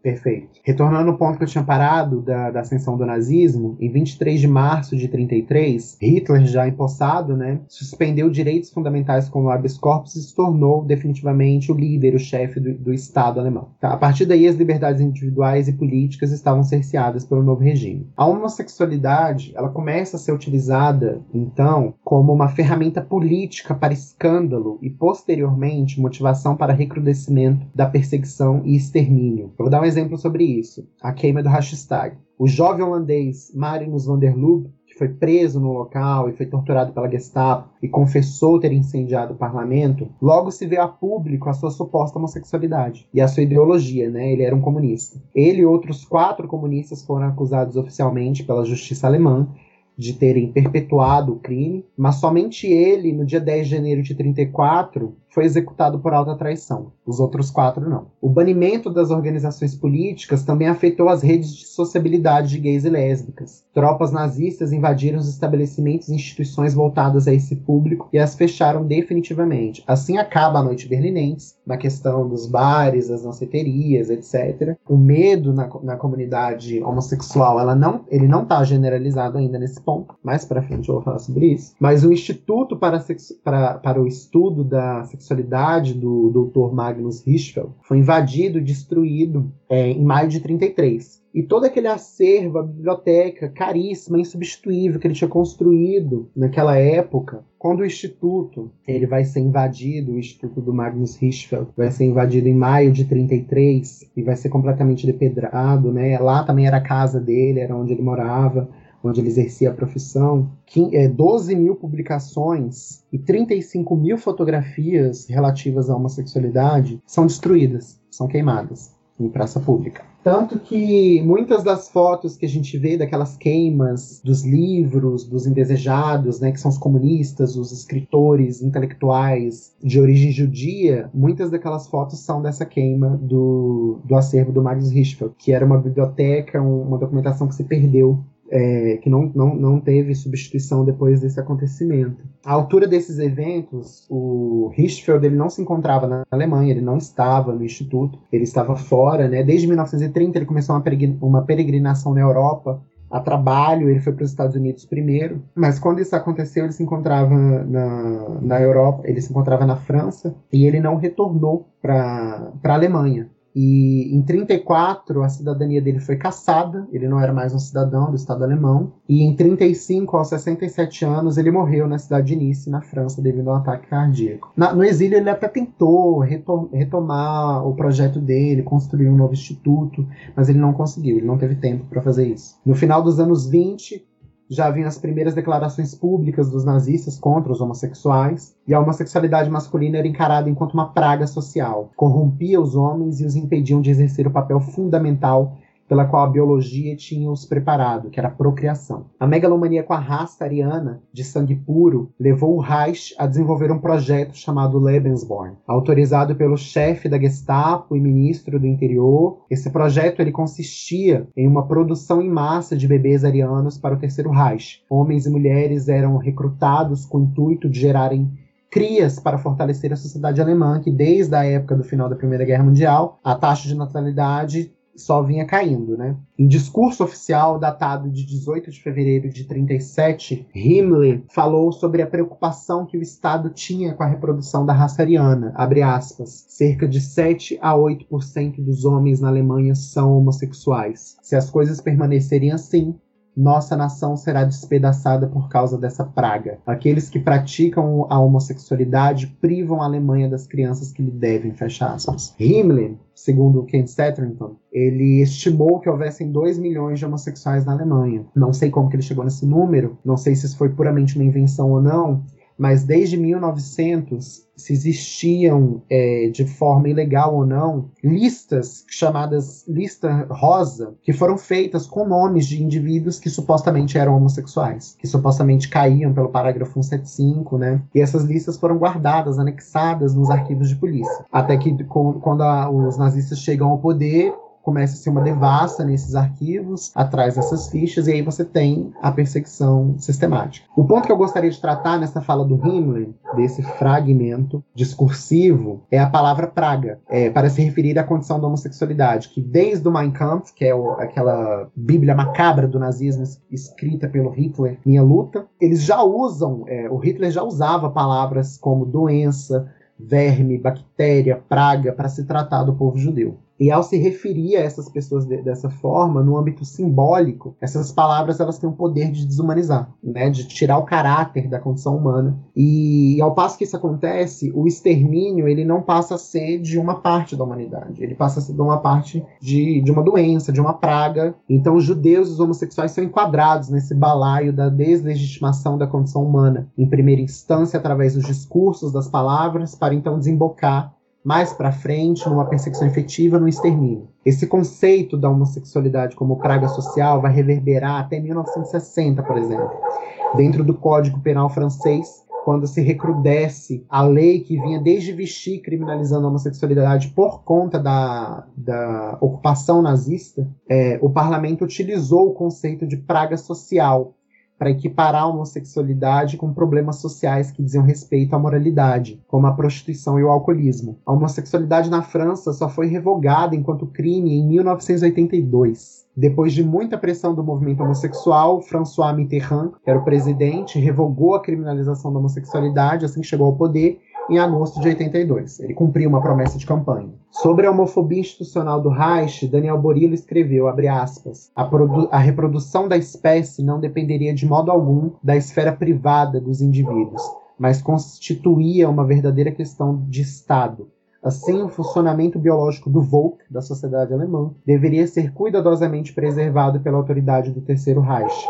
Perfeito. Retornando ao ponto que eu tinha parado da, da ascensão do nazismo, em 23 de março de 33, Hitler, já empossado, né, suspendeu direitos fundamentais como habeas corpus e se tornou definitivamente o líder, o chefe do, do Estado alemão. Tá? A partir daí, as liberdades individuais e políticas estavam cerceadas pelo novo regime. A homossexualidade, ela começa a ser utilizada, então, como uma ferramenta política para escândalo e, posteriormente, motivação para recrudescimento da perseguição e extermínio. Eu vou dar um exemplo sobre isso: a queima do Reichstag. O jovem holandês Marinus van der Lubbe, que foi preso no local e foi torturado pela Gestapo e confessou ter incendiado o parlamento, logo se veio a público a sua suposta homossexualidade e a sua ideologia, né? Ele era um comunista. Ele e outros quatro comunistas foram acusados oficialmente pela justiça alemã de terem perpetuado o crime, mas somente ele, no dia 10 de janeiro de 34, foi executado por alta traição. Os outros quatro não. O banimento das organizações políticas também afetou as redes de sociabilidade de gays e lésbicas. Tropas nazistas invadiram os estabelecimentos e instituições voltadas a esse público e as fecharam definitivamente. Assim acaba a noite berlinense, na questão dos bares, das danceterias, etc. O medo na, na comunidade homossexual, ela não, ele não está generalizado ainda nesse ponto. Mais para frente eu vou falar sobre isso. Mas o Instituto para, para, para o Estudo da Sexualidade sexualidade do Dr. Magnus Hirschfeld foi invadido e destruído é, em maio de 33. E todo aquele acervo, a biblioteca caríssima, insubstituível que ele tinha construído naquela época, quando o instituto ele vai ser invadido, o instituto do Magnus Hirschfeld vai ser invadido em maio de 33 e vai ser completamente depedrado, né? Lá também era a casa dele, era onde ele morava onde ele exercia a profissão, 12 é, mil publicações e 35 mil fotografias relativas à homossexualidade são destruídas, são queimadas em praça pública. Tanto que muitas das fotos que a gente vê daquelas queimas dos livros, dos indesejados, né, que são os comunistas, os escritores intelectuais de origem judia, muitas daquelas fotos são dessa queima do, do acervo do Magnus Hirschfeld, que era uma biblioteca, uma documentação que se perdeu é, que não, não, não teve substituição depois desse acontecimento. À altura desses eventos, o Hirschfeld ele não se encontrava na Alemanha, ele não estava no instituto, ele estava fora, né? Desde 1930 ele começou uma, uma peregrinação na Europa a trabalho, ele foi para os Estados Unidos primeiro, mas quando isso aconteceu, ele se encontrava na, na Europa, ele se encontrava na França e ele não retornou para a Alemanha. E em 34 a cidadania dele foi cassada, ele não era mais um cidadão do Estado alemão. E em 35, aos 67 anos, ele morreu na cidade de Nice, na França, devido a um ataque cardíaco. Na, no exílio, ele até tentou retom retomar o projeto dele, construir um novo instituto, mas ele não conseguiu, ele não teve tempo para fazer isso. No final dos anos 20, já haviam as primeiras declarações públicas dos nazistas contra os homossexuais, e a homossexualidade masculina era encarada enquanto uma praga social, corrompia os homens e os impediam de exercer o papel fundamental pela qual a biologia tinha os preparado, que era a procriação. A megalomania com a raça ariana, de sangue puro, levou o Reich a desenvolver um projeto chamado Lebensborn, autorizado pelo chefe da Gestapo e ministro do interior. Esse projeto ele consistia em uma produção em massa de bebês arianos para o Terceiro Reich. Homens e mulheres eram recrutados com o intuito de gerarem crias para fortalecer a sociedade alemã, que desde a época do final da Primeira Guerra Mundial, a taxa de natalidade só vinha caindo, né? Em discurso oficial datado de 18 de fevereiro de 37, Himmler falou sobre a preocupação que o Estado tinha com a reprodução da raça ariana. Abre aspas. Cerca de 7 a 8% dos homens na Alemanha são homossexuais. Se as coisas permanecerem assim, nossa nação será despedaçada por causa dessa praga. Aqueles que praticam a homossexualidade privam a Alemanha das crianças que lhe devem, fecha aspas. Himmler, segundo Ken Setrington, ele estimou que houvessem 2 milhões de homossexuais na Alemanha. Não sei como que ele chegou nesse número, não sei se isso foi puramente uma invenção ou não, mas desde 1900 se existiam é, de forma ilegal ou não listas chamadas lista rosa que foram feitas com nomes de indivíduos que supostamente eram homossexuais, que supostamente caíam pelo parágrafo 175, né? E essas listas foram guardadas, anexadas nos arquivos de polícia, até que quando a, os nazistas chegam ao poder começa a ser uma devassa nesses arquivos, atrás dessas fichas, e aí você tem a perseguição sistemática. O ponto que eu gostaria de tratar nessa fala do Himmler, desse fragmento discursivo, é a palavra praga, é, para se referir à condição da homossexualidade, que desde o Mein Kampf, que é o, aquela bíblia macabra do nazismo escrita pelo Hitler, Minha Luta, eles já usam, é, o Hitler já usava palavras como doença, verme, bactéria, praga, para se tratar do povo judeu. E ao se referir a essas pessoas de, dessa forma, no âmbito simbólico, essas palavras elas têm o poder de desumanizar, né, de tirar o caráter da condição humana. E ao passo que isso acontece, o extermínio ele não passa a ser de uma parte da humanidade, ele passa a ser de uma parte de, de uma doença, de uma praga. Então os judeus e os homossexuais são enquadrados nesse balaio da deslegitimação da condição humana, em primeira instância através dos discursos, das palavras, para então desembocar mais para frente, numa perseguição efetiva, no extermínio. Esse conceito da homossexualidade como praga social vai reverberar até 1960, por exemplo. Dentro do Código Penal francês, quando se recrudesce a lei que vinha desde Vichy criminalizando a homossexualidade por conta da, da ocupação nazista, é, o parlamento utilizou o conceito de praga social para equiparar a homossexualidade com problemas sociais que diziam respeito à moralidade, como a prostituição e o alcoolismo. A homossexualidade na França só foi revogada enquanto crime em 1982. Depois de muita pressão do movimento homossexual, François Mitterrand, que era o presidente, revogou a criminalização da homossexualidade assim que chegou ao poder em agosto de 82. Ele cumpriu uma promessa de campanha. Sobre a homofobia institucional do Reich, Daniel Borillo escreveu, aspas, a, a reprodução da espécie não dependeria de modo algum da esfera privada dos indivíduos, mas constituía uma verdadeira questão de Estado. Assim, o funcionamento biológico do Volk, da sociedade alemã, deveria ser cuidadosamente preservado pela autoridade do Terceiro Reich,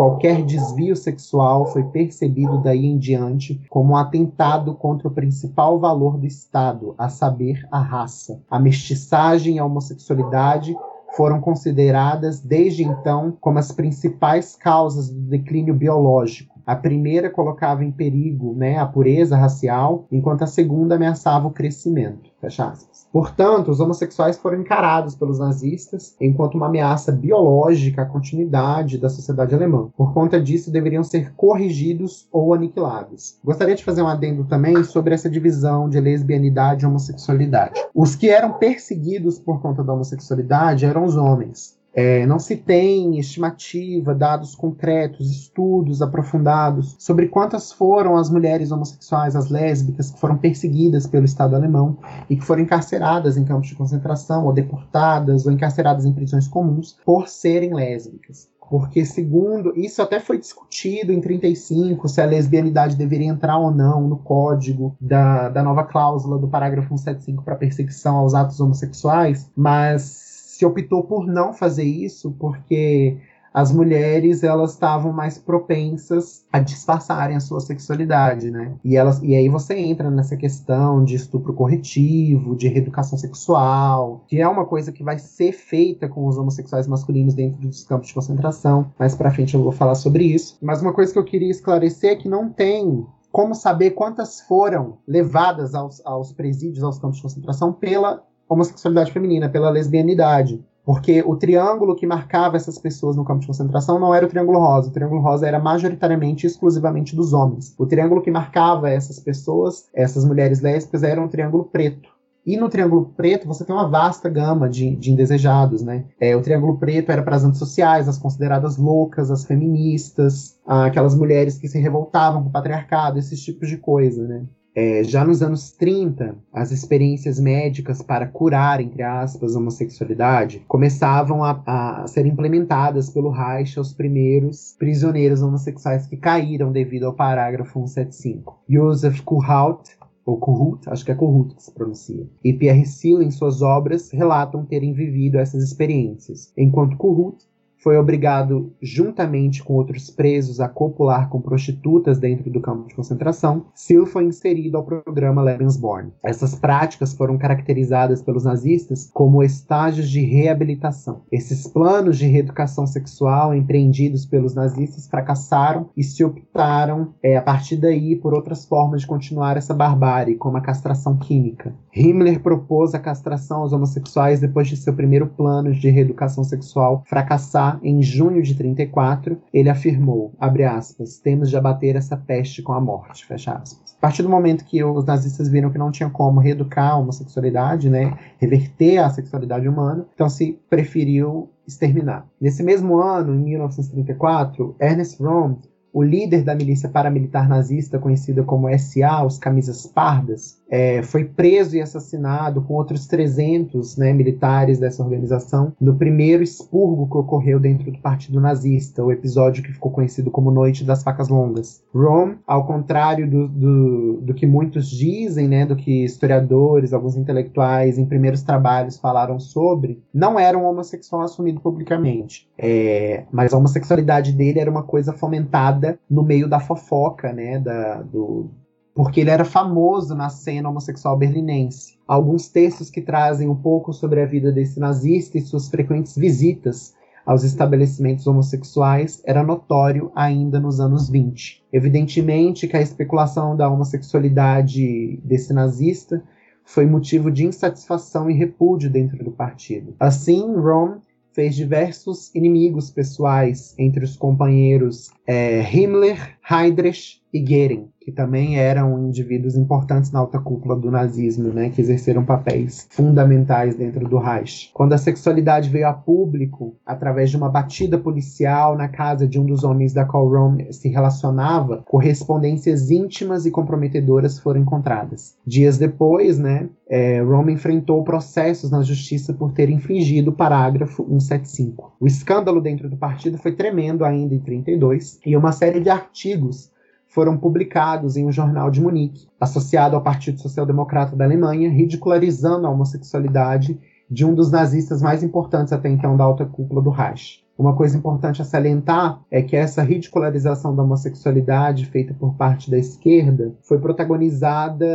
Qualquer desvio sexual foi percebido daí em diante como um atentado contra o principal valor do Estado, a saber, a raça. A mestiçagem e a homossexualidade foram consideradas desde então como as principais causas do declínio biológico. A primeira colocava em perigo né, a pureza racial, enquanto a segunda ameaçava o crescimento. Fecha aspas. Portanto, os homossexuais foram encarados pelos nazistas enquanto uma ameaça biológica à continuidade da sociedade alemã. Por conta disso, deveriam ser corrigidos ou aniquilados. Gostaria de fazer um adendo também sobre essa divisão de lesbianidade e homossexualidade. Os que eram perseguidos por conta da homossexualidade eram os homens. É, não se tem estimativa, dados concretos, estudos aprofundados sobre quantas foram as mulheres homossexuais, as lésbicas, que foram perseguidas pelo Estado alemão e que foram encarceradas em campos de concentração, ou deportadas, ou encarceradas em prisões comuns por serem lésbicas. Porque, segundo, isso até foi discutido em 35, se a lesbianidade deveria entrar ou não no código da, da nova cláusula do parágrafo 175 para perseguição aos atos homossexuais, mas se optou por não fazer isso porque as mulheres elas estavam mais propensas a disfarçarem a sua sexualidade, né? E elas e aí você entra nessa questão de estupro corretivo, de reeducação sexual, que é uma coisa que vai ser feita com os homossexuais masculinos dentro dos campos de concentração. Mais para frente eu vou falar sobre isso. Mas uma coisa que eu queria esclarecer é que não tem como saber quantas foram levadas aos, aos presídios, aos campos de concentração pela homossexualidade feminina, pela lesbianidade. Porque o triângulo que marcava essas pessoas no campo de concentração não era o triângulo rosa. O triângulo rosa era majoritariamente exclusivamente dos homens. O triângulo que marcava essas pessoas, essas mulheres lésbicas, era um triângulo preto. E no Triângulo Preto você tem uma vasta gama de, de indesejados, né? É, o Triângulo Preto era para as antissociais, as consideradas loucas, as feministas, aquelas mulheres que se revoltavam com o patriarcado, esses tipos de coisa, né? É, já nos anos 30, as experiências médicas para curar, entre aspas, a homossexualidade começavam a, a ser implementadas pelo Reich aos primeiros prisioneiros homossexuais que caíram devido ao parágrafo 175. Joseph Kuhaut, ou Kuhut, acho que é Kuhut que se pronuncia, e Pierre Seal, em suas obras, relatam terem vivido essas experiências, enquanto Kuhut foi obrigado, juntamente com outros presos, a copular com prostitutas dentro do campo de concentração, Sil foi inserido ao programa Lebensborn. Essas práticas foram caracterizadas pelos nazistas como estágios de reabilitação. Esses planos de reeducação sexual empreendidos pelos nazistas fracassaram e se optaram, é, a partir daí, por outras formas de continuar essa barbárie, como a castração química. Himmler propôs a castração aos homossexuais depois de seu primeiro plano de reeducação sexual fracassar em junho de 34, ele afirmou, aspas, temos de abater essa peste com a morte. A partir do momento que os nazistas viram que não tinha como reeducar a homossexualidade, né, reverter a sexualidade humana, então se preferiu exterminar. Nesse mesmo ano, em 1934, Ernest Röhm o líder da milícia paramilitar nazista, conhecida como SA, os Camisas Pardas, é, foi preso e assassinado com outros 300 né, militares dessa organização no primeiro expurgo que ocorreu dentro do Partido Nazista, o episódio que ficou conhecido como Noite das Facas Longas. Rome, ao contrário do, do, do que muitos dizem, né, do que historiadores, alguns intelectuais em primeiros trabalhos falaram sobre, não era um homossexual assumido publicamente. É, mas a homossexualidade dele era uma coisa fomentada no meio da fofoca, né, da, do, porque ele era famoso na cena homossexual berlinense. Alguns textos que trazem um pouco sobre a vida desse nazista e suas frequentes visitas aos estabelecimentos homossexuais era notório ainda nos anos 20. Evidentemente que a especulação da homossexualidade desse nazista foi motivo de insatisfação e repúdio dentro do partido. Assim, Rom fez diversos inimigos pessoais entre os companheiros é, Himmler, Heydrich e Goering que também eram indivíduos importantes na alta cúpula do nazismo, né, que exerceram papéis fundamentais dentro do Reich. Quando a sexualidade veio a público através de uma batida policial na casa de um dos homens da qual Rome se relacionava, correspondências íntimas e comprometedoras foram encontradas. Dias depois, né, é, Rome enfrentou processos na justiça por ter infringido o parágrafo 175. O escândalo dentro do partido foi tremendo ainda em 32 e uma série de artigos foram publicados em um jornal de Munique, associado ao Partido Social Democrata da Alemanha, ridicularizando a homossexualidade de um dos nazistas mais importantes até então da alta cúpula do Reich. Uma coisa importante a salientar é que essa ridicularização da homossexualidade feita por parte da esquerda foi protagonizada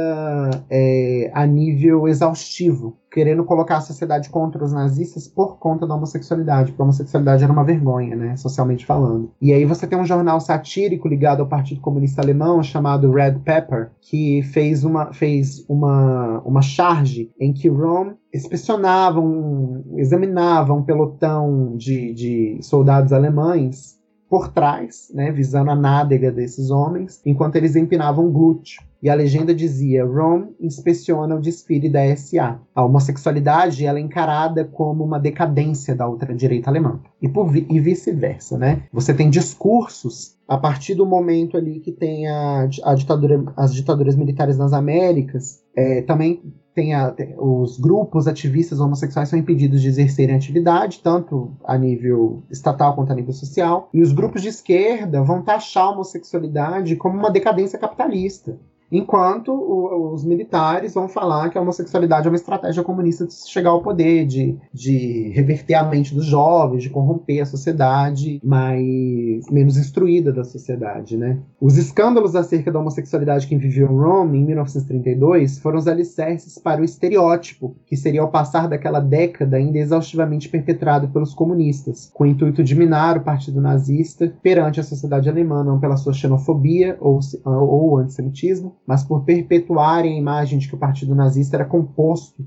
é, a nível exaustivo, querendo colocar a sociedade contra os nazistas por conta da homossexualidade, porque a homossexualidade era uma vergonha, né, socialmente falando. E aí você tem um jornal satírico ligado ao Partido Comunista Alemão chamado Red Pepper, que fez uma, fez uma, uma charge em que Rom inspecionava, um, examinava um pelotão de, de soldados alemães por trás, né, visando a nádega desses homens, enquanto eles empinavam glúteo. E a legenda dizia: Rom inspeciona o desfile da SA. A homossexualidade ela é encarada como uma decadência da ultradireita alemã. E, vi e vice-versa, né? Você tem discursos a partir do momento ali que tem a, a ditadura, as ditaduras militares nas Américas, é, também tem, a, tem os grupos ativistas homossexuais são impedidos de exercerem atividade, tanto a nível estatal quanto a nível social, e os grupos de esquerda vão taxar a homossexualidade como uma decadência capitalista. Enquanto o, os militares vão falar que a homossexualidade é uma estratégia comunista de chegar ao poder, de, de reverter a mente dos jovens, de corromper a sociedade mais menos instruída da sociedade, né? Os escândalos acerca da homossexualidade que viveu Rome em 1932 foram os alicerces para o estereótipo que seria ao passar daquela década ainda exaustivamente perpetrado pelos comunistas, com o intuito de minar o partido nazista perante a sociedade alemã, não pela sua xenofobia ou, ou antissemitismo, mas por perpetuarem a imagem de que o partido nazista era composto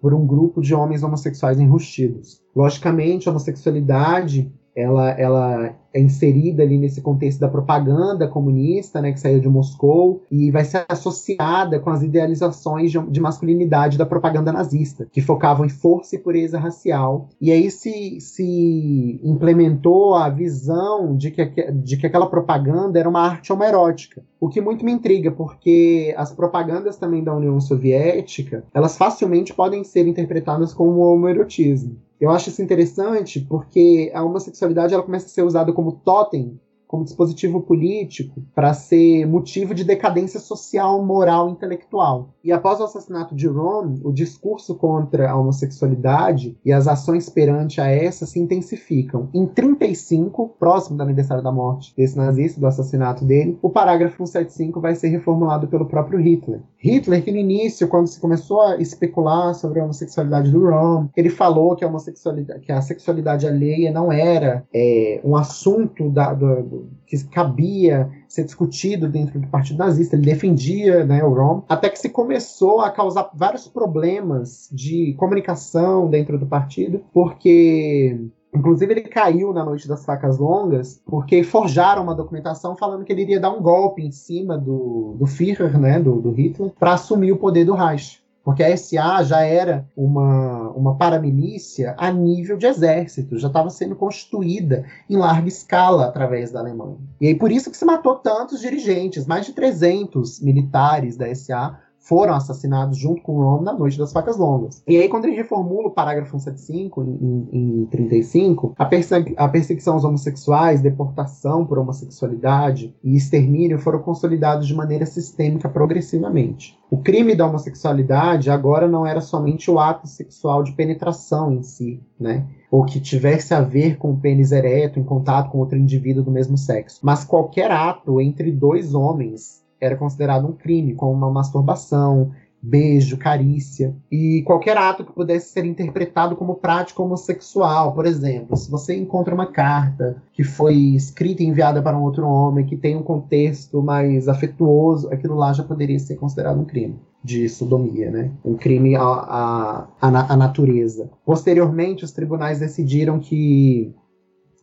por um grupo de homens homossexuais enrustidos. Logicamente, a homossexualidade ela, ela é inserida ali nesse contexto da propaganda comunista, né, que saiu de Moscou, e vai ser associada com as idealizações de, de masculinidade da propaganda nazista, que focavam em força e pureza racial. E aí se, se implementou a visão de que, de que aquela propaganda era uma arte homoerótica. O que muito me intriga, porque as propagandas também da União Soviética, elas facilmente podem ser interpretadas como homoerotismo. Eu acho isso interessante porque a homossexualidade ela começa a ser usada como totem como dispositivo político para ser motivo de decadência social, moral e intelectual. E após o assassinato de Ron, o discurso contra a homossexualidade e as ações perante a essa se intensificam. Em 35, próximo do aniversário da morte desse nazista, do assassinato dele, o parágrafo 175 vai ser reformulado pelo próprio Hitler. Hitler, que no início, quando se começou a especular sobre a homossexualidade do Ron, ele falou que a homossexualidade, que a sexualidade alheia não era é, um assunto da, do, que cabia ser discutido dentro do Partido Nazista. Ele defendia né, o Rom, até que se começou a causar vários problemas de comunicação dentro do partido, porque Inclusive, ele caiu na Noite das Facas Longas porque forjaram uma documentação falando que ele iria dar um golpe em cima do, do Führer, né, do, do Hitler, para assumir o poder do Reich porque a SA já era uma, uma paramilícia a nível de exército, já estava sendo constituída em larga escala através da Alemanha. E aí por isso que se matou tantos dirigentes, mais de 300 militares da SA foram assassinados junto com Rom na Noite das Facas Longas. E aí, quando ele reformula o parágrafo 175, em, em 35, a, persegui a perseguição aos homossexuais, deportação por homossexualidade e extermínio foram consolidados de maneira sistêmica progressivamente. O crime da homossexualidade agora não era somente o ato sexual de penetração em si, né? ou que tivesse a ver com o pênis ereto em contato com outro indivíduo do mesmo sexo, mas qualquer ato entre dois homens era considerado um crime, como uma masturbação, beijo, carícia e qualquer ato que pudesse ser interpretado como prática homossexual. Por exemplo, se você encontra uma carta que foi escrita e enviada para um outro homem que tem um contexto mais afetuoso, aquilo lá já poderia ser considerado um crime de sodomia, né? Um crime à, à, à natureza. Posteriormente, os tribunais decidiram que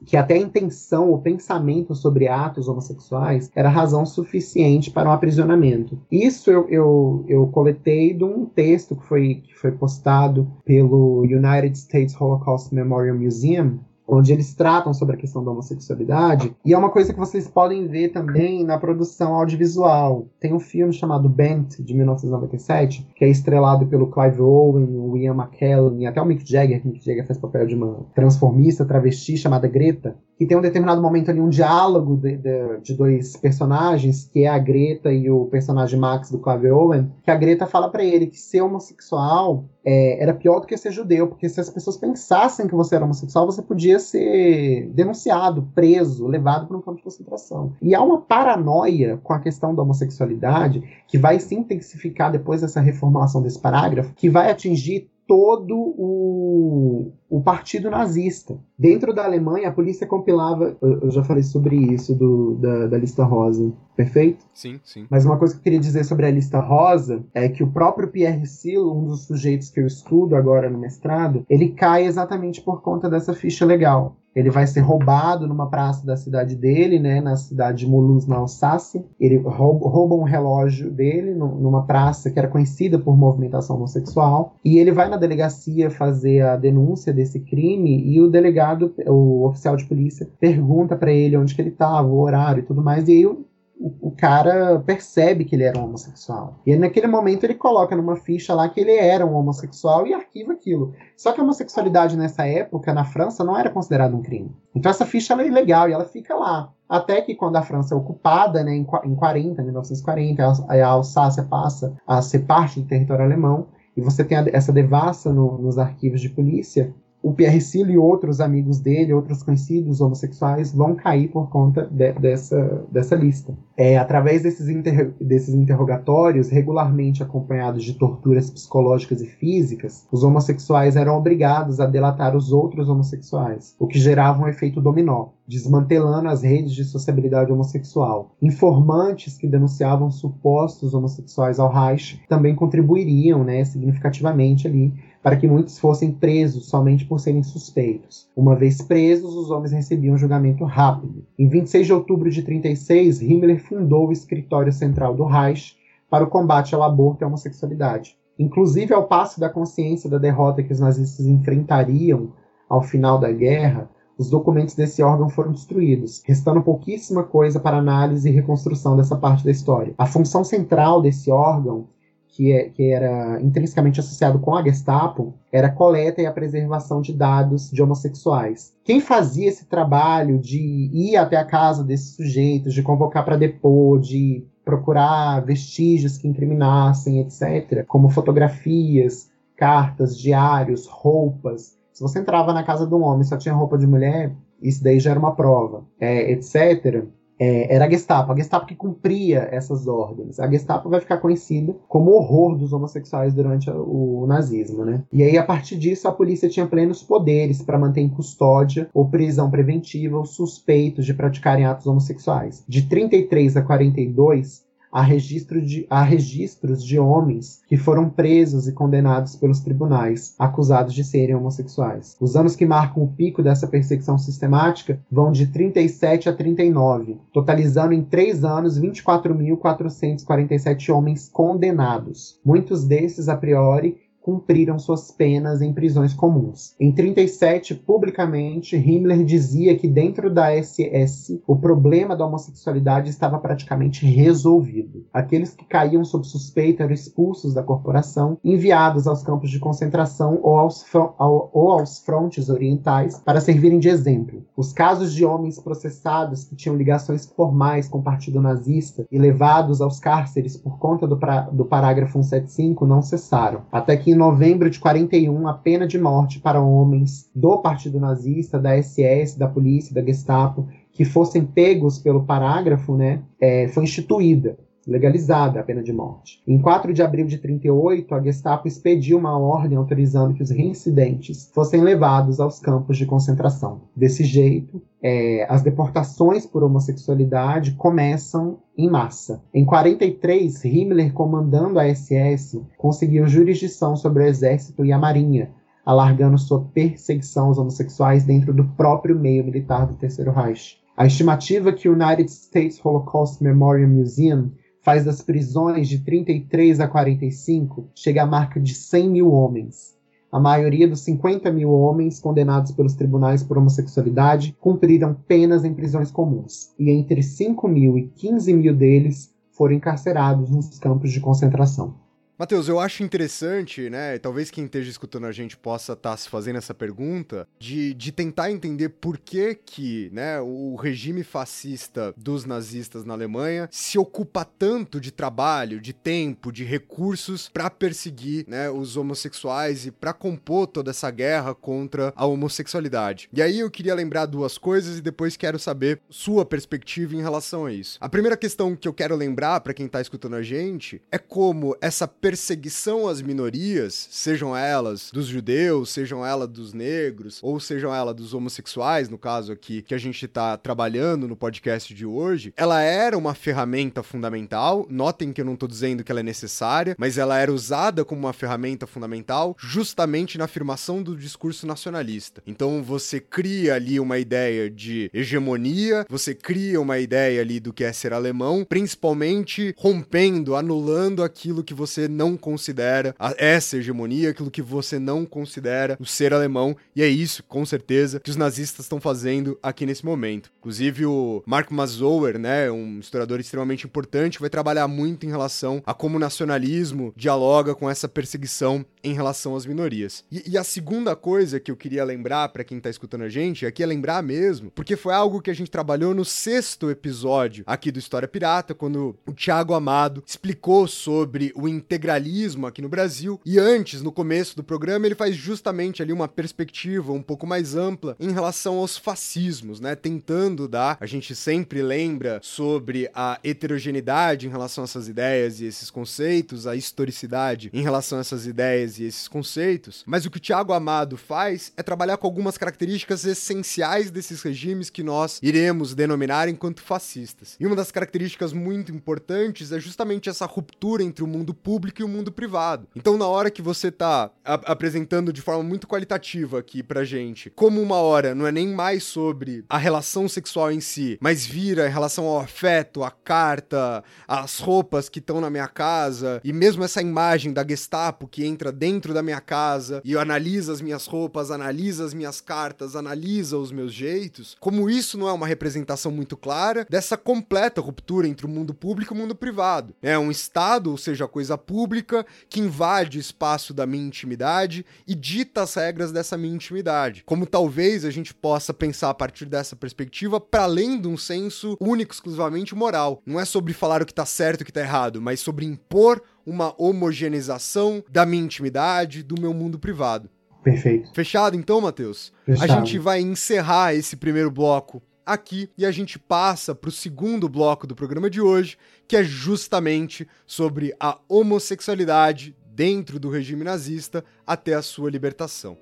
que até a intenção, o pensamento sobre atos homossexuais era razão suficiente para um aprisionamento. Isso eu, eu, eu coletei de um texto que foi, que foi postado pelo United States Holocaust Memorial Museum, onde eles tratam sobre a questão da homossexualidade, e é uma coisa que vocês podem ver também na produção audiovisual. Tem um filme chamado Bent, de 1997, que é estrelado pelo Clive Owen, o Ian McKellen e até o Mick Jagger, que Mick Jagger faz papel de uma transformista travesti chamada Greta, que tem um determinado momento ali um diálogo de, de, de, dois personagens, que é a Greta e o personagem Max do Clive Owen, que a Greta fala para ele que ser homossexual é, era pior do que ser judeu, porque se as pessoas pensassem que você era homossexual, você podia ser denunciado, preso, levado para um campo de concentração. E há uma paranoia com a questão da homossexualidade que vai se intensificar depois dessa reformulação desse parágrafo, que vai atingir todo o, o partido nazista. Dentro da Alemanha, a polícia compilava. Eu já falei sobre isso do, da, da lista rosa, perfeito? Sim, sim. Mas uma coisa que eu queria dizer sobre a lista rosa é que o próprio Pierre Silo, um dos sujeitos que eu estudo agora no mestrado, ele cai exatamente por conta dessa ficha legal. Ele vai ser roubado numa praça da cidade dele, né, na cidade de Mulhouse, na Alsácia. Ele rouba, rouba um relógio dele numa praça que era conhecida por movimentação homossexual. E ele vai na delegacia fazer a denúncia desse crime e o delegado, o oficial de polícia, pergunta para ele onde que ele estava, o horário e tudo mais. E aí o, o, cara percebe que ele era um homossexual. E naquele momento ele coloca numa ficha lá que ele era um homossexual e arquiva aquilo. Só que a homossexualidade nessa época, na França, não era considerada um crime. Então essa ficha é ilegal e ela fica lá. Até que quando a França é ocupada, né, em 40, 1940, a Alsácia passa a ser parte do território alemão, e você tem essa devassa no, nos arquivos de polícia, o Pierre Silo e outros amigos dele, outros conhecidos homossexuais, vão cair por conta de, dessa, dessa lista. É, através desses, inter, desses interrogatórios, regularmente acompanhados de torturas psicológicas e físicas, os homossexuais eram obrigados a delatar os outros homossexuais, o que gerava um efeito dominó, desmantelando as redes de sociabilidade homossexual. Informantes que denunciavam supostos homossexuais ao Reich também contribuiriam né, significativamente ali para que muitos fossem presos somente por serem suspeitos. Uma vez presos, os homens recebiam julgamento rápido. Em 26 de outubro de 36, Himmler fundou o escritório central do Reich para o combate ao aborto e à homossexualidade. Inclusive, ao passo da consciência da derrota que os nazistas enfrentariam ao final da guerra, os documentos desse órgão foram destruídos, restando pouquíssima coisa para análise e reconstrução dessa parte da história. A função central desse órgão que, é, que era intrinsecamente associado com a Gestapo, era a coleta e a preservação de dados de homossexuais. Quem fazia esse trabalho de ir até a casa desses sujeitos, de convocar para depor, de procurar vestígios que incriminassem, etc., como fotografias, cartas, diários, roupas. Se você entrava na casa de um homem e só tinha roupa de mulher, isso daí já era uma prova, é, etc é, era a Gestapo, a Gestapo que cumpria essas ordens. A Gestapo vai ficar conhecida como horror dos homossexuais durante o nazismo, né? E aí, a partir disso, a polícia tinha plenos poderes para manter em custódia ou prisão preventiva os suspeitos de praticarem atos homossexuais. De 33 a 42, há, registro de, registros de homens que foram presos e condenados pelos tribunais, acusados de serem homossexuais. Os anos que marcam o pico dessa perseguição sistemática vão de 37 a 39, totalizando em três anos 24.447 homens condenados. Muitos desses, a priori, cumpriram suas penas em prisões comuns. Em 37, publicamente, Himmler dizia que dentro da SS o problema da homossexualidade estava praticamente resolvido. Aqueles que caíam sob suspeita eram expulsos da corporação, enviados aos campos de concentração ou aos, ao, ou aos frontes orientais para servirem de exemplo. Os casos de homens processados que tinham ligações formais com o partido nazista e levados aos cárceres por conta do, pra, do parágrafo 175 não cessaram, até que em novembro de 41 a pena de morte para homens do Partido Nazista, da SS, da polícia, da Gestapo, que fossem pegos pelo parágrafo, né, é, foi instituída legalizada a pena de morte. Em 4 de abril de 38, a Gestapo expediu uma ordem autorizando que os reincidentes fossem levados aos campos de concentração. Desse jeito, é, as deportações por homossexualidade começam em massa. Em 43, Himmler, comandando a SS, conseguiu jurisdição sobre o exército e a marinha, alargando sua perseguição aos homossexuais dentro do próprio meio militar do Terceiro Reich. A estimativa que o United States Holocaust Memorial Museum faz das prisões de 33 a 45 chega à marca de 100 mil homens. a maioria dos 50 mil homens condenados pelos tribunais por homossexualidade cumpriram penas em prisões comuns, e entre 5 mil e 15 mil deles foram encarcerados nos campos de concentração. Matheus, eu acho interessante, né? Talvez quem esteja escutando a gente possa estar tá se fazendo essa pergunta de, de tentar entender por que que, né, o regime fascista dos nazistas na Alemanha se ocupa tanto de trabalho, de tempo, de recursos para perseguir, né, os homossexuais e para compor toda essa guerra contra a homossexualidade. E aí eu queria lembrar duas coisas e depois quero saber sua perspectiva em relação a isso. A primeira questão que eu quero lembrar para quem tá escutando a gente é como essa perseguição às minorias, sejam elas dos judeus, sejam elas dos negros, ou sejam elas dos homossexuais, no caso aqui que a gente está trabalhando no podcast de hoje, ela era uma ferramenta fundamental. Notem que eu não estou dizendo que ela é necessária, mas ela era usada como uma ferramenta fundamental justamente na afirmação do discurso nacionalista. Então você cria ali uma ideia de hegemonia, você cria uma ideia ali do que é ser alemão, principalmente rompendo, anulando aquilo que você não considera essa hegemonia, aquilo que você não considera o ser alemão, e é isso, com certeza, que os nazistas estão fazendo aqui nesse momento. Inclusive o Mark Mazauer, né, um historiador extremamente importante, vai trabalhar muito em relação a como o nacionalismo dialoga com essa perseguição em relação às minorias. E, e a segunda coisa que eu queria lembrar para quem tá escutando a gente, aqui é lembrar mesmo, porque foi algo que a gente trabalhou no sexto episódio aqui do História Pirata, quando o Thiago Amado explicou sobre o integral integralismo aqui no Brasil. E antes, no começo do programa, ele faz justamente ali uma perspectiva um pouco mais ampla em relação aos fascismos, né? Tentando dar, a gente sempre lembra sobre a heterogeneidade em relação a essas ideias e esses conceitos, a historicidade em relação a essas ideias e esses conceitos. Mas o que o Tiago Amado faz é trabalhar com algumas características essenciais desses regimes que nós iremos denominar enquanto fascistas. E uma das características muito importantes é justamente essa ruptura entre o mundo público e o mundo privado. Então, na hora que você tá apresentando de forma muito qualitativa aqui pra gente, como uma hora não é nem mais sobre a relação sexual em si, mas vira em relação ao afeto, a carta, as roupas que estão na minha casa, e mesmo essa imagem da Gestapo que entra dentro da minha casa e analisa as minhas roupas, analisa as minhas cartas, analisa os meus jeitos, como isso não é uma representação muito clara dessa completa ruptura entre o mundo público e o mundo privado. É um Estado, ou seja, coisa pública, que invade o espaço da minha intimidade e dita as regras dessa minha intimidade. Como talvez a gente possa pensar a partir dessa perspectiva para além de um senso único exclusivamente moral. Não é sobre falar o que tá certo e o que tá errado, mas sobre impor uma homogeneização da minha intimidade, do meu mundo privado. Perfeito. Fechado então, Matheus? A gente vai encerrar esse primeiro bloco aqui e a gente passa para o segundo bloco do programa de hoje, que é justamente sobre a homossexualidade dentro do regime nazista até a sua libertação.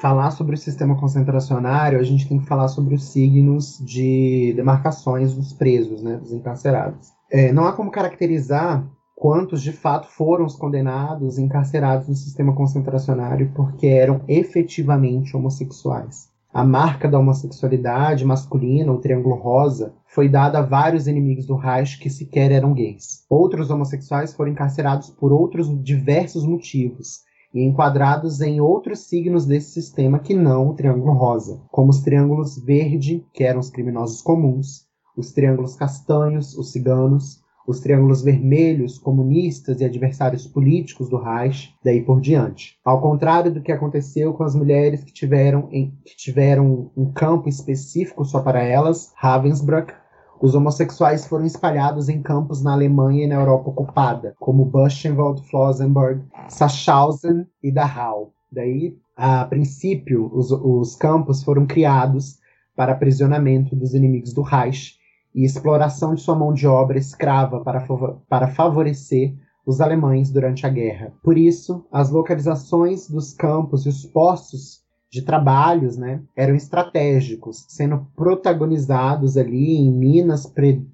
Falar sobre o sistema concentracionário, a gente tem que falar sobre os signos de demarcações dos presos, né, dos encarcerados. É, não há como caracterizar quantos de fato foram os condenados e encarcerados no sistema concentracionário porque eram efetivamente homossexuais. A marca da homossexualidade masculina, o triângulo rosa, foi dada a vários inimigos do Reich que sequer eram gays. Outros homossexuais foram encarcerados por outros diversos motivos, e enquadrados em outros signos desse sistema que não o triângulo rosa, como os triângulos verde, que eram os criminosos comuns, os triângulos castanhos, os ciganos, os triângulos vermelhos, comunistas e adversários políticos do Reich, daí por diante. Ao contrário do que aconteceu com as mulheres que tiveram, em, que tiveram um campo específico só para elas, Ravensbrück os homossexuais foram espalhados em campos na Alemanha e na Europa ocupada, como Buchenwald, Flossenburg, Sachsenhausen e Dachau. Daí, a princípio, os, os campos foram criados para aprisionamento dos inimigos do Reich e exploração de sua mão de obra escrava para, para favorecer os alemães durante a guerra. Por isso, as localizações dos campos e os postos de trabalhos, né, eram estratégicos, sendo protagonizados ali em minas,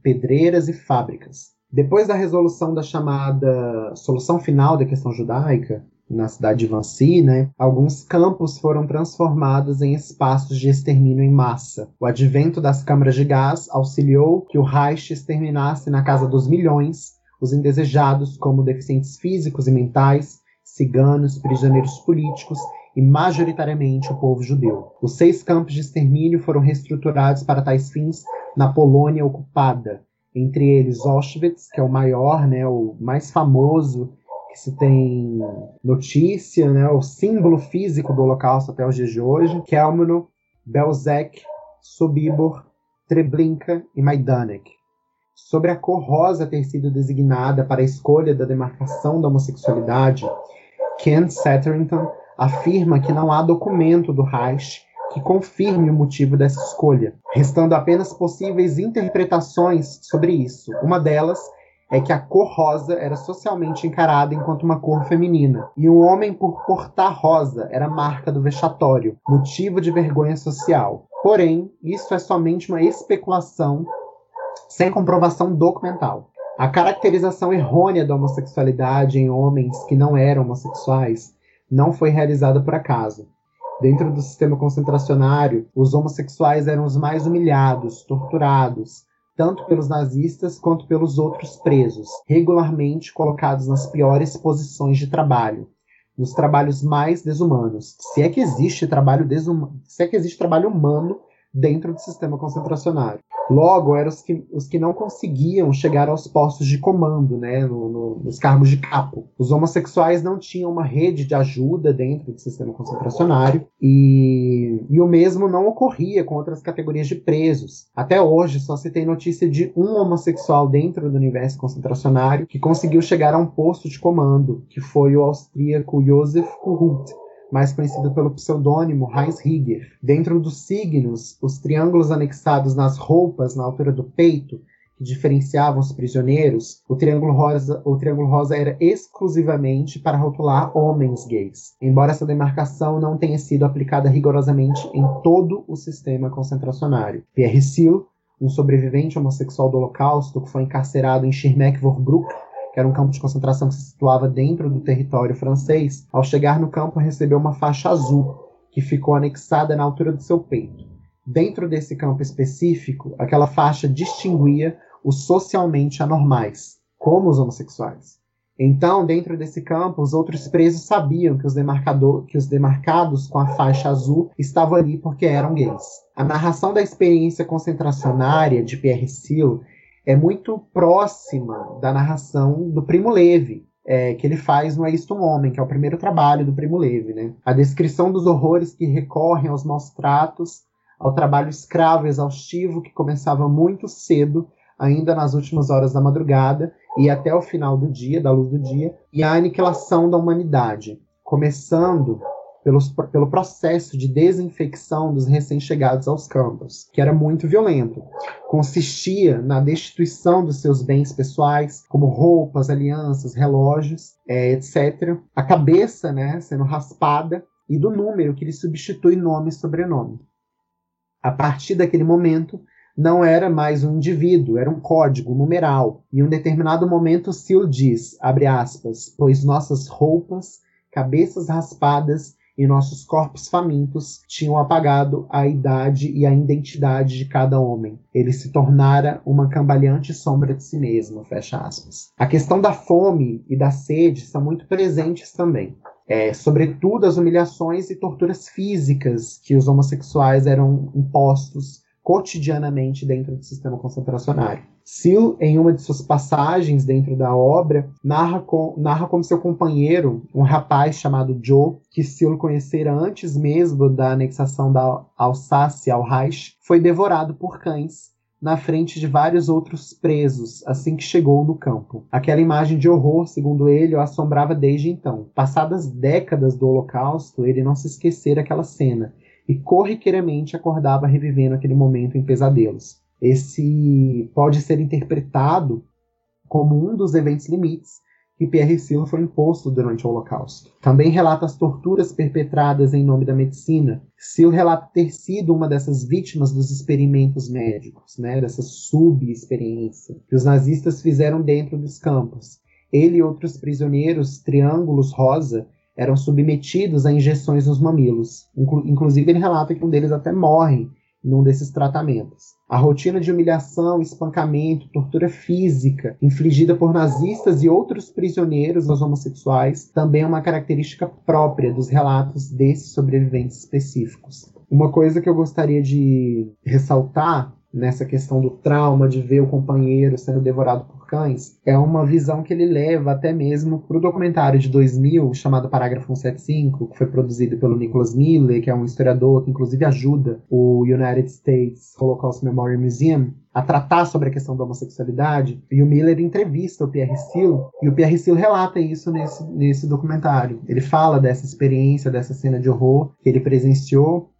pedreiras e fábricas. Depois da resolução da chamada solução final da questão judaica, na cidade de Vancy, né, alguns campos foram transformados em espaços de extermínio em massa. O advento das câmaras de gás auxiliou que o Reich exterminasse na casa dos milhões os indesejados, como deficientes físicos e mentais, ciganos, prisioneiros políticos e majoritariamente o povo judeu. Os seis campos de extermínio foram reestruturados para tais fins na Polônia ocupada, entre eles Auschwitz, que é o maior, né, o mais famoso que se tem notícia, né, o símbolo físico do Holocausto até os dias de hoje, Kelmno, Belzec, Sobibor, Treblinka e Majdanek. Sobre a cor rosa ter sido designada para a escolha da demarcação da homossexualidade, Ken Satterington afirma que não há documento do Reich que confirme o motivo dessa escolha, restando apenas possíveis interpretações sobre isso. Uma delas é que a cor rosa era socialmente encarada enquanto uma cor feminina, e o homem por portar rosa era marca do vexatório, motivo de vergonha social. Porém, isso é somente uma especulação sem comprovação documental. A caracterização errônea da homossexualidade em homens que não eram homossexuais não foi realizada por acaso. Dentro do sistema concentracionário, os homossexuais eram os mais humilhados, torturados, tanto pelos nazistas quanto pelos outros presos, regularmente colocados nas piores posições de trabalho, nos trabalhos mais desumanos. Se é que existe trabalho desumano, se é que existe trabalho humano dentro do sistema concentracionário. Logo, eram os que, os que não conseguiam chegar aos postos de comando, né, no, no, nos cargos de capo. Os homossexuais não tinham uma rede de ajuda dentro do sistema concentracionário e, e o mesmo não ocorria com outras categorias de presos. Até hoje, só se tem notícia de um homossexual dentro do universo concentracionário que conseguiu chegar a um posto de comando, que foi o austríaco Josef Kuhut, mais conhecido pelo pseudônimo Heinz Rieger. Dentro dos signos, os triângulos anexados nas roupas na altura do peito, que diferenciavam os prisioneiros, o triângulo rosa, o triângulo rosa era exclusivamente para rotular homens gays, embora essa demarcação não tenha sido aplicada rigorosamente em todo o sistema concentracionário. Pierre Seal, um sobrevivente homossexual do Holocausto que foi encarcerado em Schirmeck-Vorbruck que era um campo de concentração que se situava dentro do território francês, ao chegar no campo recebeu uma faixa azul, que ficou anexada na altura do seu peito. Dentro desse campo específico, aquela faixa distinguia os socialmente anormais, como os homossexuais. Então, dentro desse campo, os outros presos sabiam que os, que os demarcados com a faixa azul estavam ali porque eram gays. A narração da experiência concentracionária de Pierre Seal é muito próxima da narração do Primo Levi, é, que ele faz no É Isto um Homem, que é o primeiro trabalho do Primo Levi. Né? A descrição dos horrores que recorrem aos maus tratos, ao trabalho escravo exaustivo que começava muito cedo, ainda nas últimas horas da madrugada e até o final do dia, da luz do dia, e a aniquilação da humanidade, começando pelos, pelo processo de desinfecção dos recém-chegados aos campos, que era muito violento. Consistia na destituição dos seus bens pessoais, como roupas, alianças, relógios, é, etc. A cabeça né, sendo raspada e do número que lhe substitui nome e sobrenome. A partir daquele momento, não era mais um indivíduo, era um código numeral. E em um determinado momento, Seal diz, abre aspas, pois nossas roupas, cabeças raspadas e nossos corpos famintos tinham apagado a idade e a identidade de cada homem. Ele se tornara uma cambaleante sombra de si mesmo, fecha aspas. A questão da fome e da sede são muito presentes também. É, sobretudo as humilhações e torturas físicas que os homossexuais eram impostos cotidianamente dentro do sistema concentracionário. Seal, em uma de suas passagens dentro da obra, narra, com, narra como seu companheiro, um rapaz chamado Joe, que Seal conhecera antes mesmo da anexação da Alsácia ao Reich, foi devorado por cães na frente de vários outros presos assim que chegou no campo. Aquela imagem de horror, segundo ele, o assombrava desde então. Passadas décadas do Holocausto, ele não se esquecera aquela cena e corriqueiramente acordava revivendo aquele momento em pesadelos. Esse pode ser interpretado como um dos eventos limites que Pierre Silo foi imposto durante o Holocausto. Também relata as torturas perpetradas em nome da medicina. Silo relata ter sido uma dessas vítimas dos experimentos médicos, né, dessa sub-experiência que os nazistas fizeram dentro dos campos. Ele e outros prisioneiros, triângulos rosa, eram submetidos a injeções nos mamilos. Inclusive, ele relata que um deles até morre num desses tratamentos. A rotina de humilhação, espancamento, tortura física infligida por nazistas e outros prisioneiros aos homossexuais também é uma característica própria dos relatos desses sobreviventes específicos. Uma coisa que eu gostaria de ressaltar nessa questão do trauma de ver o companheiro sendo devorado por cães, é uma visão que ele leva até mesmo para o documentário de 2000 chamado Parágrafo 175, que foi produzido pelo Nicholas Miller, que é um historiador que inclusive ajuda o United States Holocaust Memorial Museum a tratar sobre a questão da homossexualidade, e o Miller entrevista o Pierre Steele, e o Pierre Steele relata isso nesse, nesse documentário. Ele fala dessa experiência, dessa cena de horror que ele presenciou,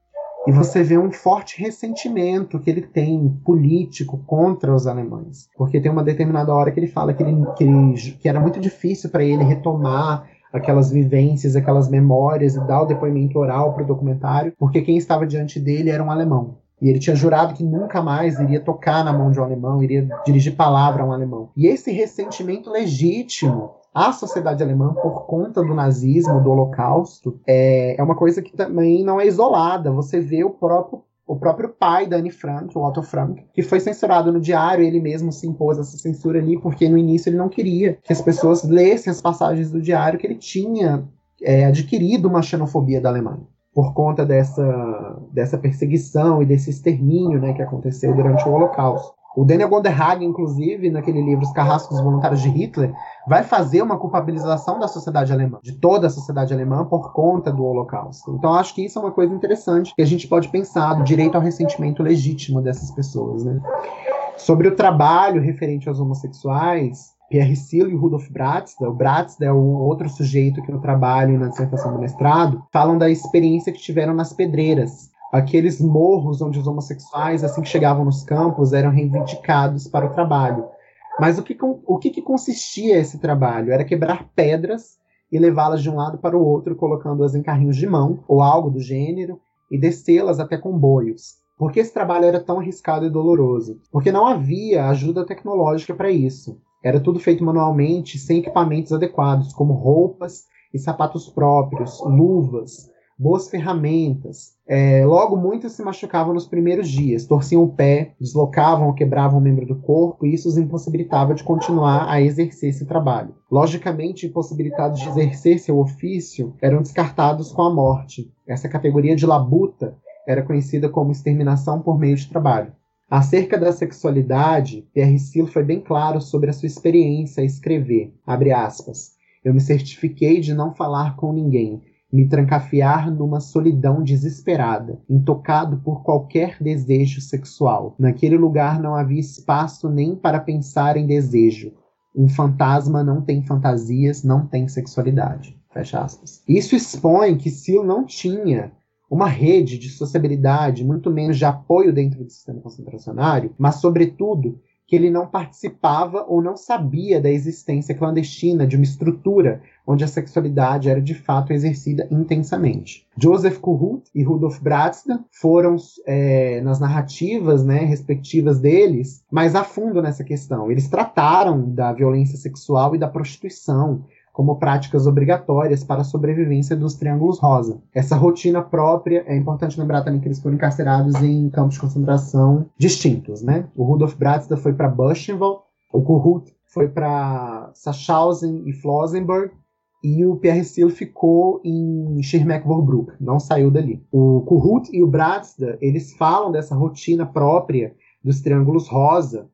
e você vê um forte ressentimento que ele tem político contra os alemães. Porque tem uma determinada hora que ele fala que, ele, que, ele, que era muito difícil para ele retomar aquelas vivências, aquelas memórias e dar o depoimento oral para o documentário, porque quem estava diante dele era um alemão. E ele tinha jurado que nunca mais iria tocar na mão de um alemão, iria dirigir palavra a um alemão. E esse ressentimento legítimo a sociedade alemã, por conta do nazismo, do holocausto, é, é uma coisa que também não é isolada. Você vê o próprio o próprio pai da Anne Frank, o Otto Frank, que foi censurado no diário, ele mesmo se impôs essa censura ali, porque no início ele não queria que as pessoas lessem as passagens do diário que ele tinha é, adquirido uma xenofobia da Alemanha. Por conta dessa, dessa perseguição e desse extermínio né, que aconteceu durante o Holocausto. O Daniel Gonderhag, inclusive, naquele livro Os Carrascos Voluntários de Hitler, vai fazer uma culpabilização da sociedade alemã, de toda a sociedade alemã, por conta do Holocausto. Então, acho que isso é uma coisa interessante que a gente pode pensar do direito ao ressentimento legítimo dessas pessoas. Né? Sobre o trabalho referente aos homossexuais, Pierre Silo e Rudolf Bratzda, o Bratzda é o outro sujeito que eu trabalho na dissertação do mestrado, falam da experiência que tiveram nas pedreiras, aqueles morros onde os homossexuais, assim que chegavam nos campos, eram reivindicados para o trabalho. Mas o que, o que, que consistia esse trabalho? Era quebrar pedras e levá-las de um lado para o outro, colocando-as em carrinhos de mão ou algo do gênero e descê-las até comboios. Por que esse trabalho era tão arriscado e doloroso? Porque não havia ajuda tecnológica para isso. Era tudo feito manualmente, sem equipamentos adequados, como roupas e sapatos próprios, luvas, boas ferramentas. É, logo, muitos se machucavam nos primeiros dias, torciam o pé, deslocavam ou quebravam um membro do corpo, e isso os impossibilitava de continuar a exercer esse trabalho. Logicamente, impossibilitados de exercer seu ofício, eram descartados com a morte. Essa categoria de labuta era conhecida como exterminação por meio de trabalho. Acerca da sexualidade, Pierre Silo foi bem claro sobre a sua experiência a escrever. Aspas. Eu me certifiquei de não falar com ninguém, me trancafiar numa solidão desesperada, intocado por qualquer desejo sexual. Naquele lugar não havia espaço nem para pensar em desejo. Um fantasma não tem fantasias, não tem sexualidade. Fecha aspas. Isso expõe que Sil não tinha uma rede de sociabilidade, muito menos de apoio dentro do sistema concentracionário, mas, sobretudo, que ele não participava ou não sabia da existência clandestina de uma estrutura onde a sexualidade era de fato exercida intensamente. Joseph Kohut e Rudolf Bratzda foram é, nas narrativas né, respectivas deles mais a fundo nessa questão. Eles trataram da violência sexual e da prostituição como práticas obrigatórias para a sobrevivência dos triângulos rosa. Essa rotina própria, é importante lembrar também que eles foram encarcerados em campos de concentração distintos, né? O Rudolf Bratzda foi para Buchenwald, o Kohut foi para Sachsenhausen e Flossenburg, e o Pierre Seal ficou em Schirmeck-Vorbruck, não saiu dali. O Kohut e o Bratzda, eles falam dessa rotina própria dos triângulos rosa,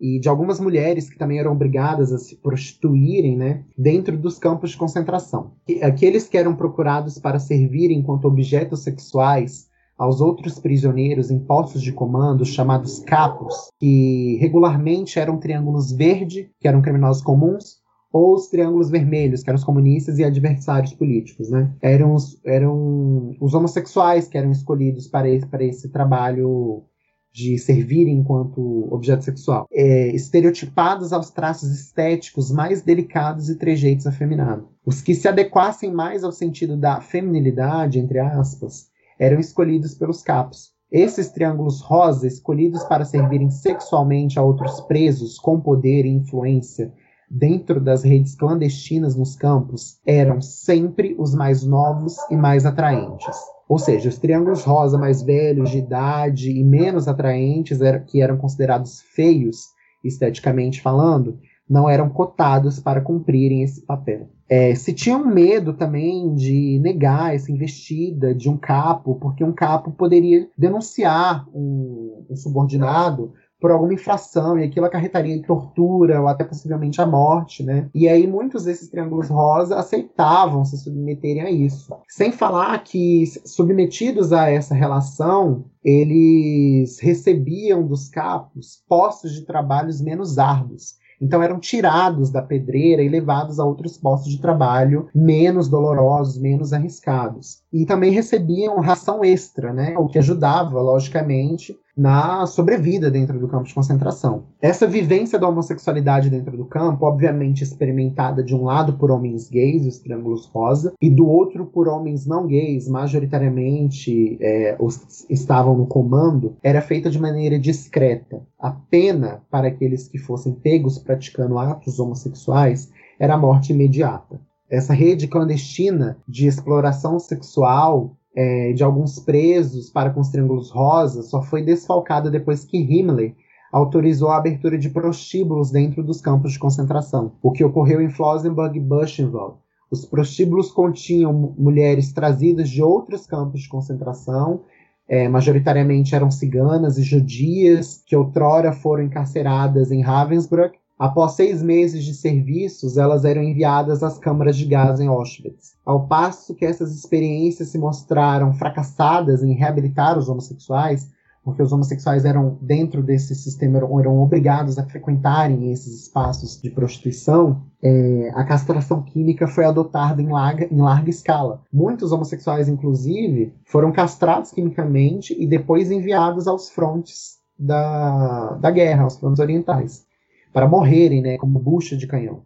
e de algumas mulheres que também eram obrigadas a se prostituírem né, dentro dos campos de concentração. Aqueles que eram procurados para servir enquanto objetos sexuais aos outros prisioneiros em postos de comando, chamados capos, que regularmente eram triângulos verde, que eram criminosos comuns, ou os triângulos vermelhos, que eram os comunistas e adversários políticos. Né? Eram, os, eram os homossexuais que eram escolhidos para esse, para esse trabalho de servirem enquanto objeto sexual, é, estereotipados aos traços estéticos mais delicados e trejeitos afeminados. Os que se adequassem mais ao sentido da feminilidade, entre aspas, eram escolhidos pelos capos. Esses triângulos rosa, escolhidos para servirem sexualmente a outros presos com poder e influência dentro das redes clandestinas nos campos, eram sempre os mais novos e mais atraentes. Ou seja, os triângulos rosa mais velhos, de idade e menos atraentes, que eram considerados feios, esteticamente falando, não eram cotados para cumprirem esse papel. É, se tinham medo também de negar essa investida de um capo, porque um capo poderia denunciar um, um subordinado por alguma infração, e aquilo acarretaria em tortura ou até possivelmente a morte, né? E aí muitos desses triângulos rosa aceitavam se submeterem a isso. Sem falar que, submetidos a essa relação, eles recebiam dos capos postos de trabalhos menos árduos. Então eram tirados da pedreira e levados a outros postos de trabalho menos dolorosos, menos arriscados. E também recebiam ração extra, né? O que ajudava, logicamente, na sobrevida dentro do campo de concentração. Essa vivência da homossexualidade dentro do campo, obviamente experimentada de um lado por homens gays, os triângulos rosa, e do outro por homens não gays, majoritariamente é, os, estavam no comando, era feita de maneira discreta. A pena para aqueles que fossem pegos praticando atos homossexuais era a morte imediata. Essa rede clandestina de exploração sexual é, de alguns presos para com os triângulos rosas só foi desfalcada depois que Himmler autorizou a abertura de prostíbulos dentro dos campos de concentração, o que ocorreu em Flossenburg e Buchenwald. Os prostíbulos continham mulheres trazidas de outros campos de concentração, é, majoritariamente eram ciganas e judias, que outrora foram encarceradas em Ravensbrück Após seis meses de serviços, elas eram enviadas às câmaras de gás em Auschwitz. Ao passo que essas experiências se mostraram fracassadas em reabilitar os homossexuais, porque os homossexuais eram, dentro desse sistema, eram, eram obrigados a frequentarem esses espaços de prostituição, é, a castração química foi adotada em larga, em larga escala. Muitos homossexuais, inclusive, foram castrados quimicamente e depois enviados aos frontes da, da guerra, aos frontes orientais para morrerem, né, como bucha de canhão.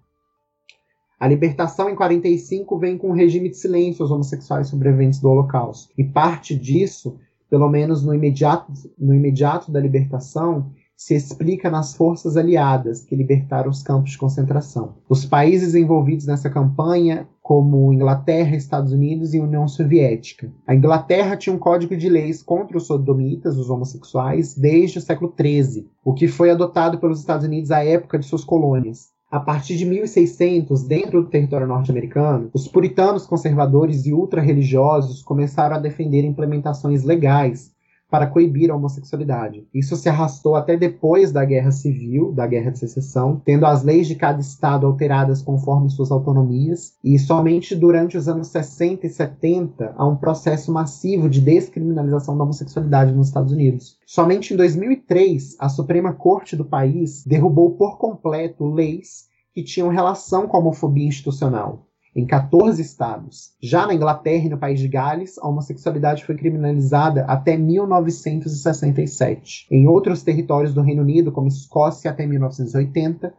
A libertação em 45 vem com um regime de silêncio aos homossexuais sobreviventes do Holocausto. E parte disso, pelo menos no imediato, no imediato da libertação, se explica nas forças aliadas que libertaram os campos de concentração. Os países envolvidos nessa campanha, como Inglaterra, Estados Unidos e União Soviética. A Inglaterra tinha um código de leis contra os sodomitas, os homossexuais, desde o século XIII, o que foi adotado pelos Estados Unidos à época de suas colônias. A partir de 1600, dentro do território norte-americano, os puritanos conservadores e ultra-religiosos começaram a defender implementações legais para coibir a homossexualidade. Isso se arrastou até depois da Guerra Civil, da Guerra de Secessão, tendo as leis de cada estado alteradas conforme suas autonomias, e somente durante os anos 60 e 70 há um processo massivo de descriminalização da homossexualidade nos Estados Unidos. Somente em 2003, a Suprema Corte do país derrubou por completo leis que tinham relação com a homofobia institucional em 14 estados. Já na Inglaterra e no país de Gales, a homossexualidade foi criminalizada até 1967. Em outros territórios do Reino Unido, como Escócia até 1980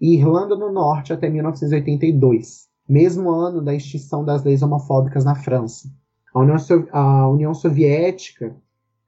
e Irlanda do Norte até 1982, mesmo ano da extinção das leis homofóbicas na França. A União, a União Soviética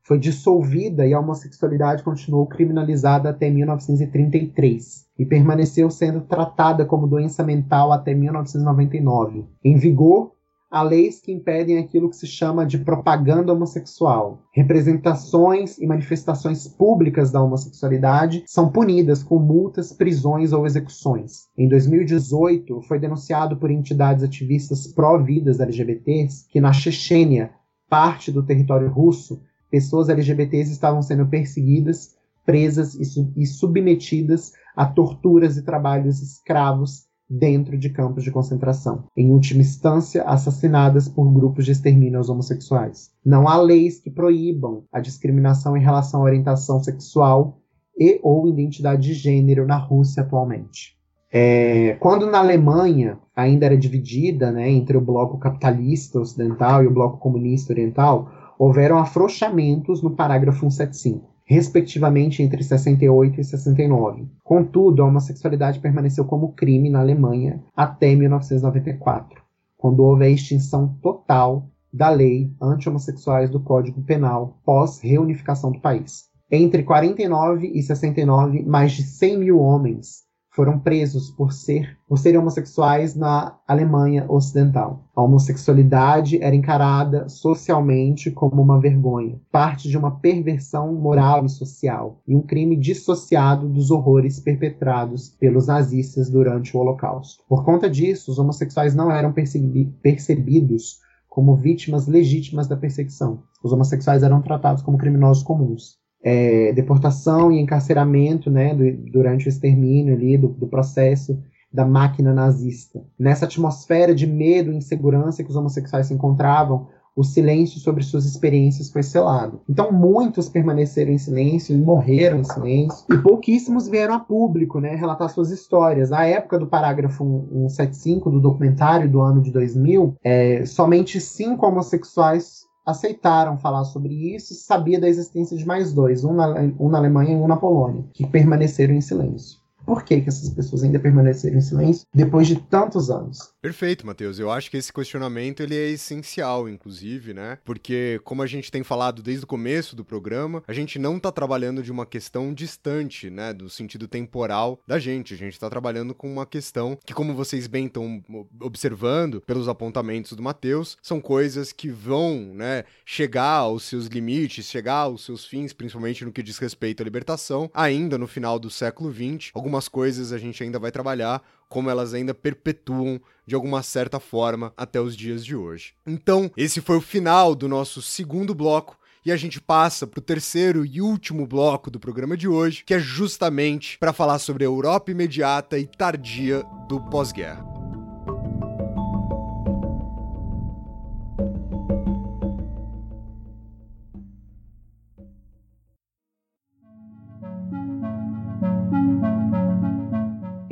foi dissolvida e a homossexualidade continuou criminalizada até 1933 e permaneceu sendo tratada como doença mental até 1999. Em vigor, há leis que impedem aquilo que se chama de propaganda homossexual. Representações e manifestações públicas da homossexualidade são punidas com multas, prisões ou execuções. Em 2018, foi denunciado por entidades ativistas pró-vidas LGBTs que na Chechênia, parte do território russo, pessoas LGBTs estavam sendo perseguidas, presas e, e submetidas a torturas e trabalhos escravos dentro de campos de concentração. Em última instância, assassinadas por grupos de extermínio aos homossexuais. Não há leis que proíbam a discriminação em relação à orientação sexual e ou identidade de gênero na Rússia atualmente. É, quando na Alemanha ainda era dividida né, entre o bloco capitalista ocidental e o bloco comunista oriental, houveram afrouxamentos no parágrafo 175. respectivamente entre 68 e 69. Contudo, a homossexualidade permaneceu como crime na Alemanha até 1994, quando houve a extinção total da lei anti-homossexuais do Código Penal pós-reunificação do país. Entre 49 e 69, mais de 100 mil homens foram presos por ser por serem homossexuais na Alemanha Ocidental. A homossexualidade era encarada socialmente como uma vergonha, parte de uma perversão moral e social, e um crime dissociado dos horrores perpetrados pelos nazistas durante o Holocausto. Por conta disso, os homossexuais não eram percebidos como vítimas legítimas da perseguição. Os homossexuais eram tratados como criminosos comuns é, deportação e encarceramento né, durante o extermínio ali, do, do, processo da máquina nazista. Nessa atmosfera de medo e insegurança que os homossexuais se encontravam, o silêncio sobre suas experiências foi selado. Então, muitos permaneceram em silêncio morreram em silêncio, e pouquíssimos vieram a público né, relatar suas histórias. Na época do parágrafo 175 do documentário do ano de 2000, é, somente cinco homossexuais aceitaram falar sobre isso e sabia da existência de mais dois, um na, um na Alemanha e um na Polônia, que permaneceram em silêncio. Por que, que essas pessoas ainda permaneceram em silêncio depois de tantos anos? Perfeito, Matheus. Eu acho que esse questionamento ele é essencial, inclusive, né? Porque, como a gente tem falado desde o começo do programa, a gente não está trabalhando de uma questão distante, né? Do sentido temporal da gente. A gente está trabalhando com uma questão que, como vocês bem estão observando pelos apontamentos do Matheus, são coisas que vão, né, chegar aos seus limites, chegar aos seus fins, principalmente no que diz respeito à libertação, ainda no final do século XX. Algumas coisas a gente ainda vai trabalhar, como elas ainda perpetuam de alguma certa forma até os dias de hoje. Então, esse foi o final do nosso segundo bloco e a gente passa para o terceiro e último bloco do programa de hoje, que é justamente para falar sobre a Europa imediata e tardia do pós-guerra.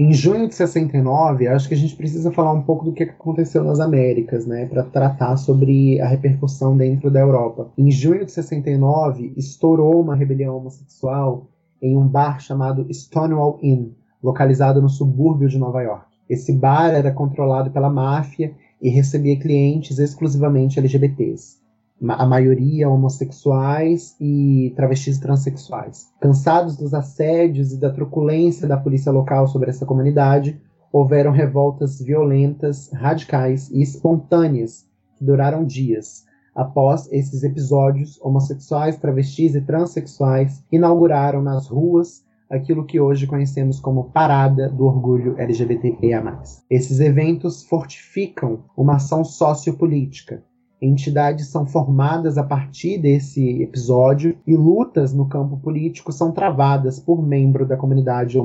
Em junho de 69, acho que a gente precisa falar um pouco do que aconteceu nas Américas, né, para tratar sobre a repercussão dentro da Europa. Em junho de 69, estourou uma rebelião homossexual em um bar chamado Stonewall Inn, localizado no subúrbio de Nova York. Esse bar era controlado pela máfia e recebia clientes exclusivamente LGBTs a maioria homossexuais e travestis transexuais. Cansados dos assédios e da truculência da polícia local sobre essa comunidade, houveram revoltas violentas, radicais e espontâneas que duraram dias. Após esses episódios, homossexuais, travestis e transexuais inauguraram nas ruas aquilo que hoje conhecemos como Parada do Orgulho LGBTQIA+. Esses eventos fortificam uma ação sociopolítica, entidades são formadas a partir desse episódio e lutas no campo político são travadas por, membro da comunidade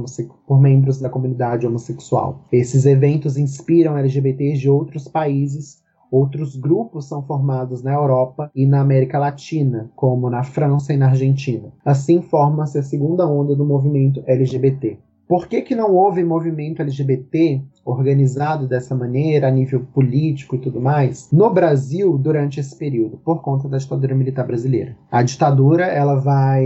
por membros da comunidade homossexual. Esses eventos inspiram LGBTs de outros países Outros grupos são formados na Europa e na América Latina, como na França e na Argentina. Assim forma-se a segunda onda do movimento LGBT. Por que, que não houve movimento LGBT organizado dessa maneira, a nível político e tudo mais, no Brasil durante esse período, por conta da ditadura militar brasileira? A ditadura, ela vai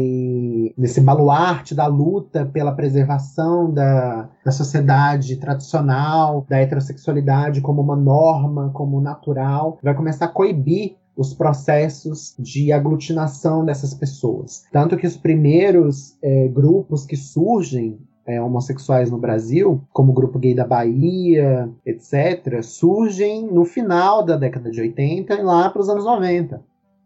nesse baluarte da luta pela preservação da, da sociedade tradicional, da heterossexualidade como uma norma, como natural, vai começar a coibir os processos de aglutinação dessas pessoas. Tanto que os primeiros é, grupos que surgem é, homossexuais no Brasil, como o grupo gay da Bahia, etc., surgem no final da década de 80 e lá para os anos 90,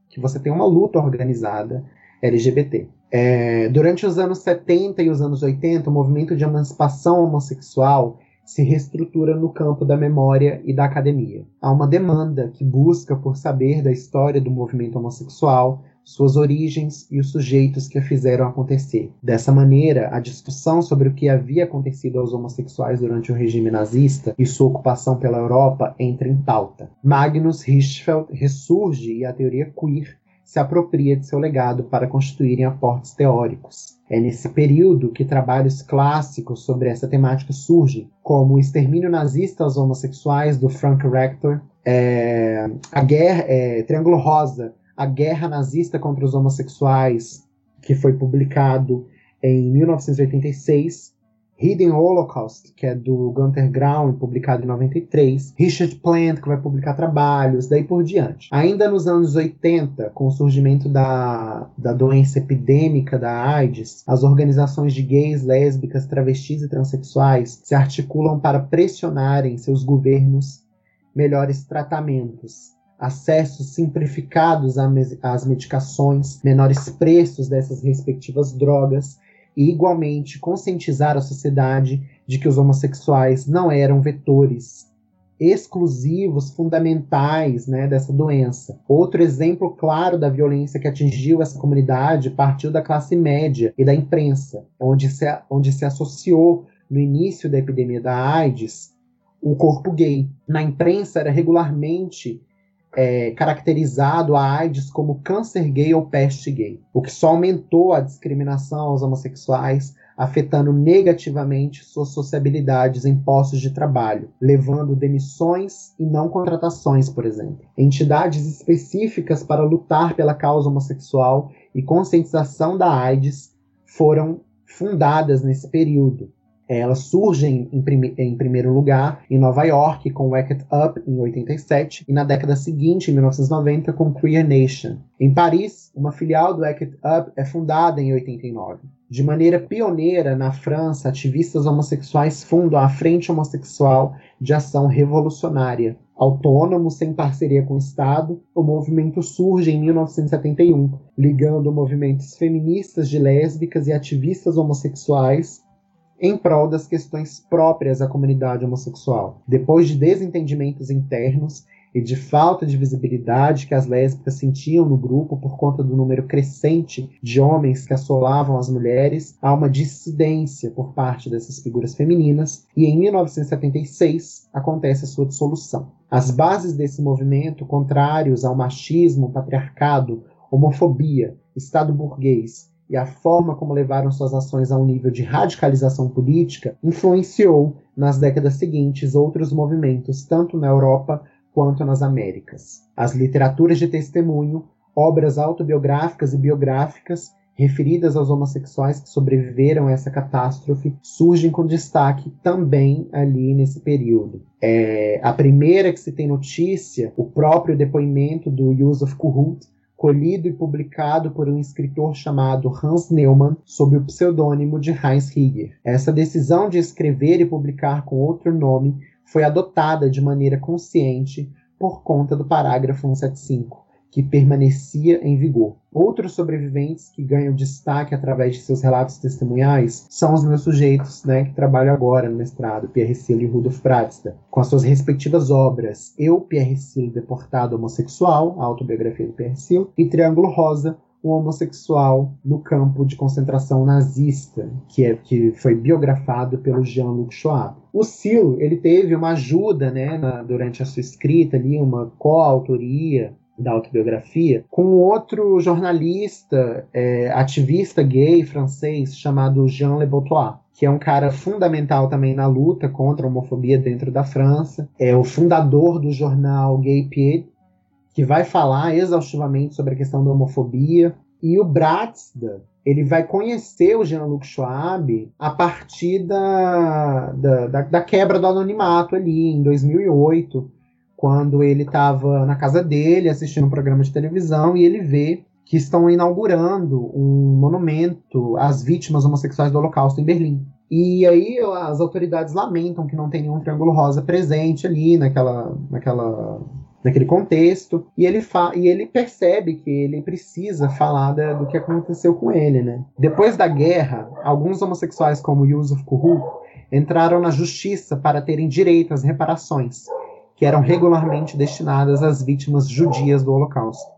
que você tem uma luta organizada LGBT. É, durante os anos 70 e os anos 80, o movimento de emancipação homossexual se reestrutura no campo da memória e da academia. Há uma demanda que busca por saber da história do movimento homossexual, suas origens e os sujeitos que a fizeram acontecer. Dessa maneira, a discussão sobre o que havia acontecido aos homossexuais durante o regime nazista e sua ocupação pela Europa entra em pauta. Magnus Hirschfeld ressurge e a teoria queer se apropria de seu legado para constituírem aportes teóricos. É nesse período que trabalhos clássicos sobre essa temática surgem, como O Extermínio Nazista aos Homossexuais, do Frank Rector, é, a guerra, é, Triângulo Rosa, a guerra nazista contra os homossexuais, que foi publicado em 1986, Hidden Holocaust, que é do Gunter Graun, publicado em 93, Richard Plant, que vai publicar trabalhos, daí por diante. Ainda nos anos 80, com o surgimento da, da doença epidêmica da AIDS, as organizações de gays, lésbicas, travestis e transexuais se articulam para pressionarem seus governos melhores tratamentos, acessos simplificados às medicações, menores preços dessas respectivas drogas e igualmente conscientizar a sociedade de que os homossexuais não eram vetores exclusivos, fundamentais né, dessa doença. Outro exemplo claro da violência que atingiu essa comunidade partiu da classe média e da imprensa, onde se, onde se associou no início da epidemia da AIDS o corpo gay. Na imprensa era regularmente é, caracterizado a AIDS como câncer gay ou peste gay, o que só aumentou a discriminação aos homossexuais, afetando negativamente suas sociabilidades em postos de trabalho, levando demissões e não contratações, por exemplo. Entidades específicas para lutar pela causa homossexual e conscientização da AIDS foram fundadas nesse período, elas surgem em, prime em, primeiro lugar em Nova York com Wake It Up em 87 e na década seguinte, em 1990, com Queer Nation. Em Paris, uma filial do Wake It Up é fundada em 89. De maneira pioneira, na França, ativistas homossexuais fundam a Frente Homossexual de Ação Revolucionária. Autônomo, sem parceria com o Estado, o movimento surge em 1971, ligando movimentos feministas de lésbicas e ativistas homossexuais em prol das questões próprias à comunidade homossexual. Depois de desentendimentos internos e de falta de visibilidade que as lésbicas sentiam no grupo por conta do número crescente de homens que assolavam as mulheres, há uma dissidência por parte dessas figuras femininas e em 1976 acontece a sua dissolução. As bases desse movimento, contrários ao machismo, patriarcado, homofobia, Estado burguês e a forma como levaram suas ações a um nível de radicalização política influenciou nas décadas seguintes outros movimentos, tanto na Europa quanto nas Américas. As literaturas de testemunho, obras autobiográficas e biográficas referidas aos homossexuais que sobreviveram a essa catástrofe surgem com destaque também ali nesse período. É, a primeira que se tem notícia, o próprio depoimento do Yusuf Kuhut, colhido e publicado por um escritor chamado Hans Neumann sob o pseudônimo de Heinz Higger. Essa decisão de escrever e publicar com outro nome foi adotada de maneira consciente por conta do parágrafo 175, que permanecia em vigor. Outros sobreviventes que ganham destaque através de seus relatos testemunhais são os meus sujeitos, né, que trabalham agora no mestrado, Pierre Silo e Rudolf Pratsta, com as suas respectivas obras Eu, Pierre Silo, Deportado Homossexual, a autobiografia do Pierre Silo, e Triângulo Rosa, um homossexual no campo de concentração nazista, que, é, que foi biografado pelo Jean-Luc Schwab. O Silo, ele teve uma ajuda, né, na, durante a sua escrita ali, uma coautoria da autobiografia, com outro jornalista, é, ativista gay francês chamado Jean Le Botois, que é um cara fundamental também na luta contra a homofobia dentro da França. É o fundador do jornal Gay Pied, que vai falar exaustivamente sobre a questão da homofobia. E o Bratsda, ele vai conhecer o Jean-Luc Schwab a partir da, da, da, da quebra do anonimato ali, em 2008, quando ele estava na casa dele assistindo um programa de televisão e ele vê que estão inaugurando um monumento às vítimas homossexuais do Holocausto em Berlim. E aí as autoridades lamentam que não tem nenhum triângulo rosa presente ali naquela, naquela, naquele contexto. E ele, e ele percebe que ele precisa falar da, do que aconteceu com ele. Né? Depois da guerra, alguns homossexuais como Yusuf Kuhut entraram na justiça para terem direito às reparações que eram regularmente destinadas às vítimas judias do Holocausto.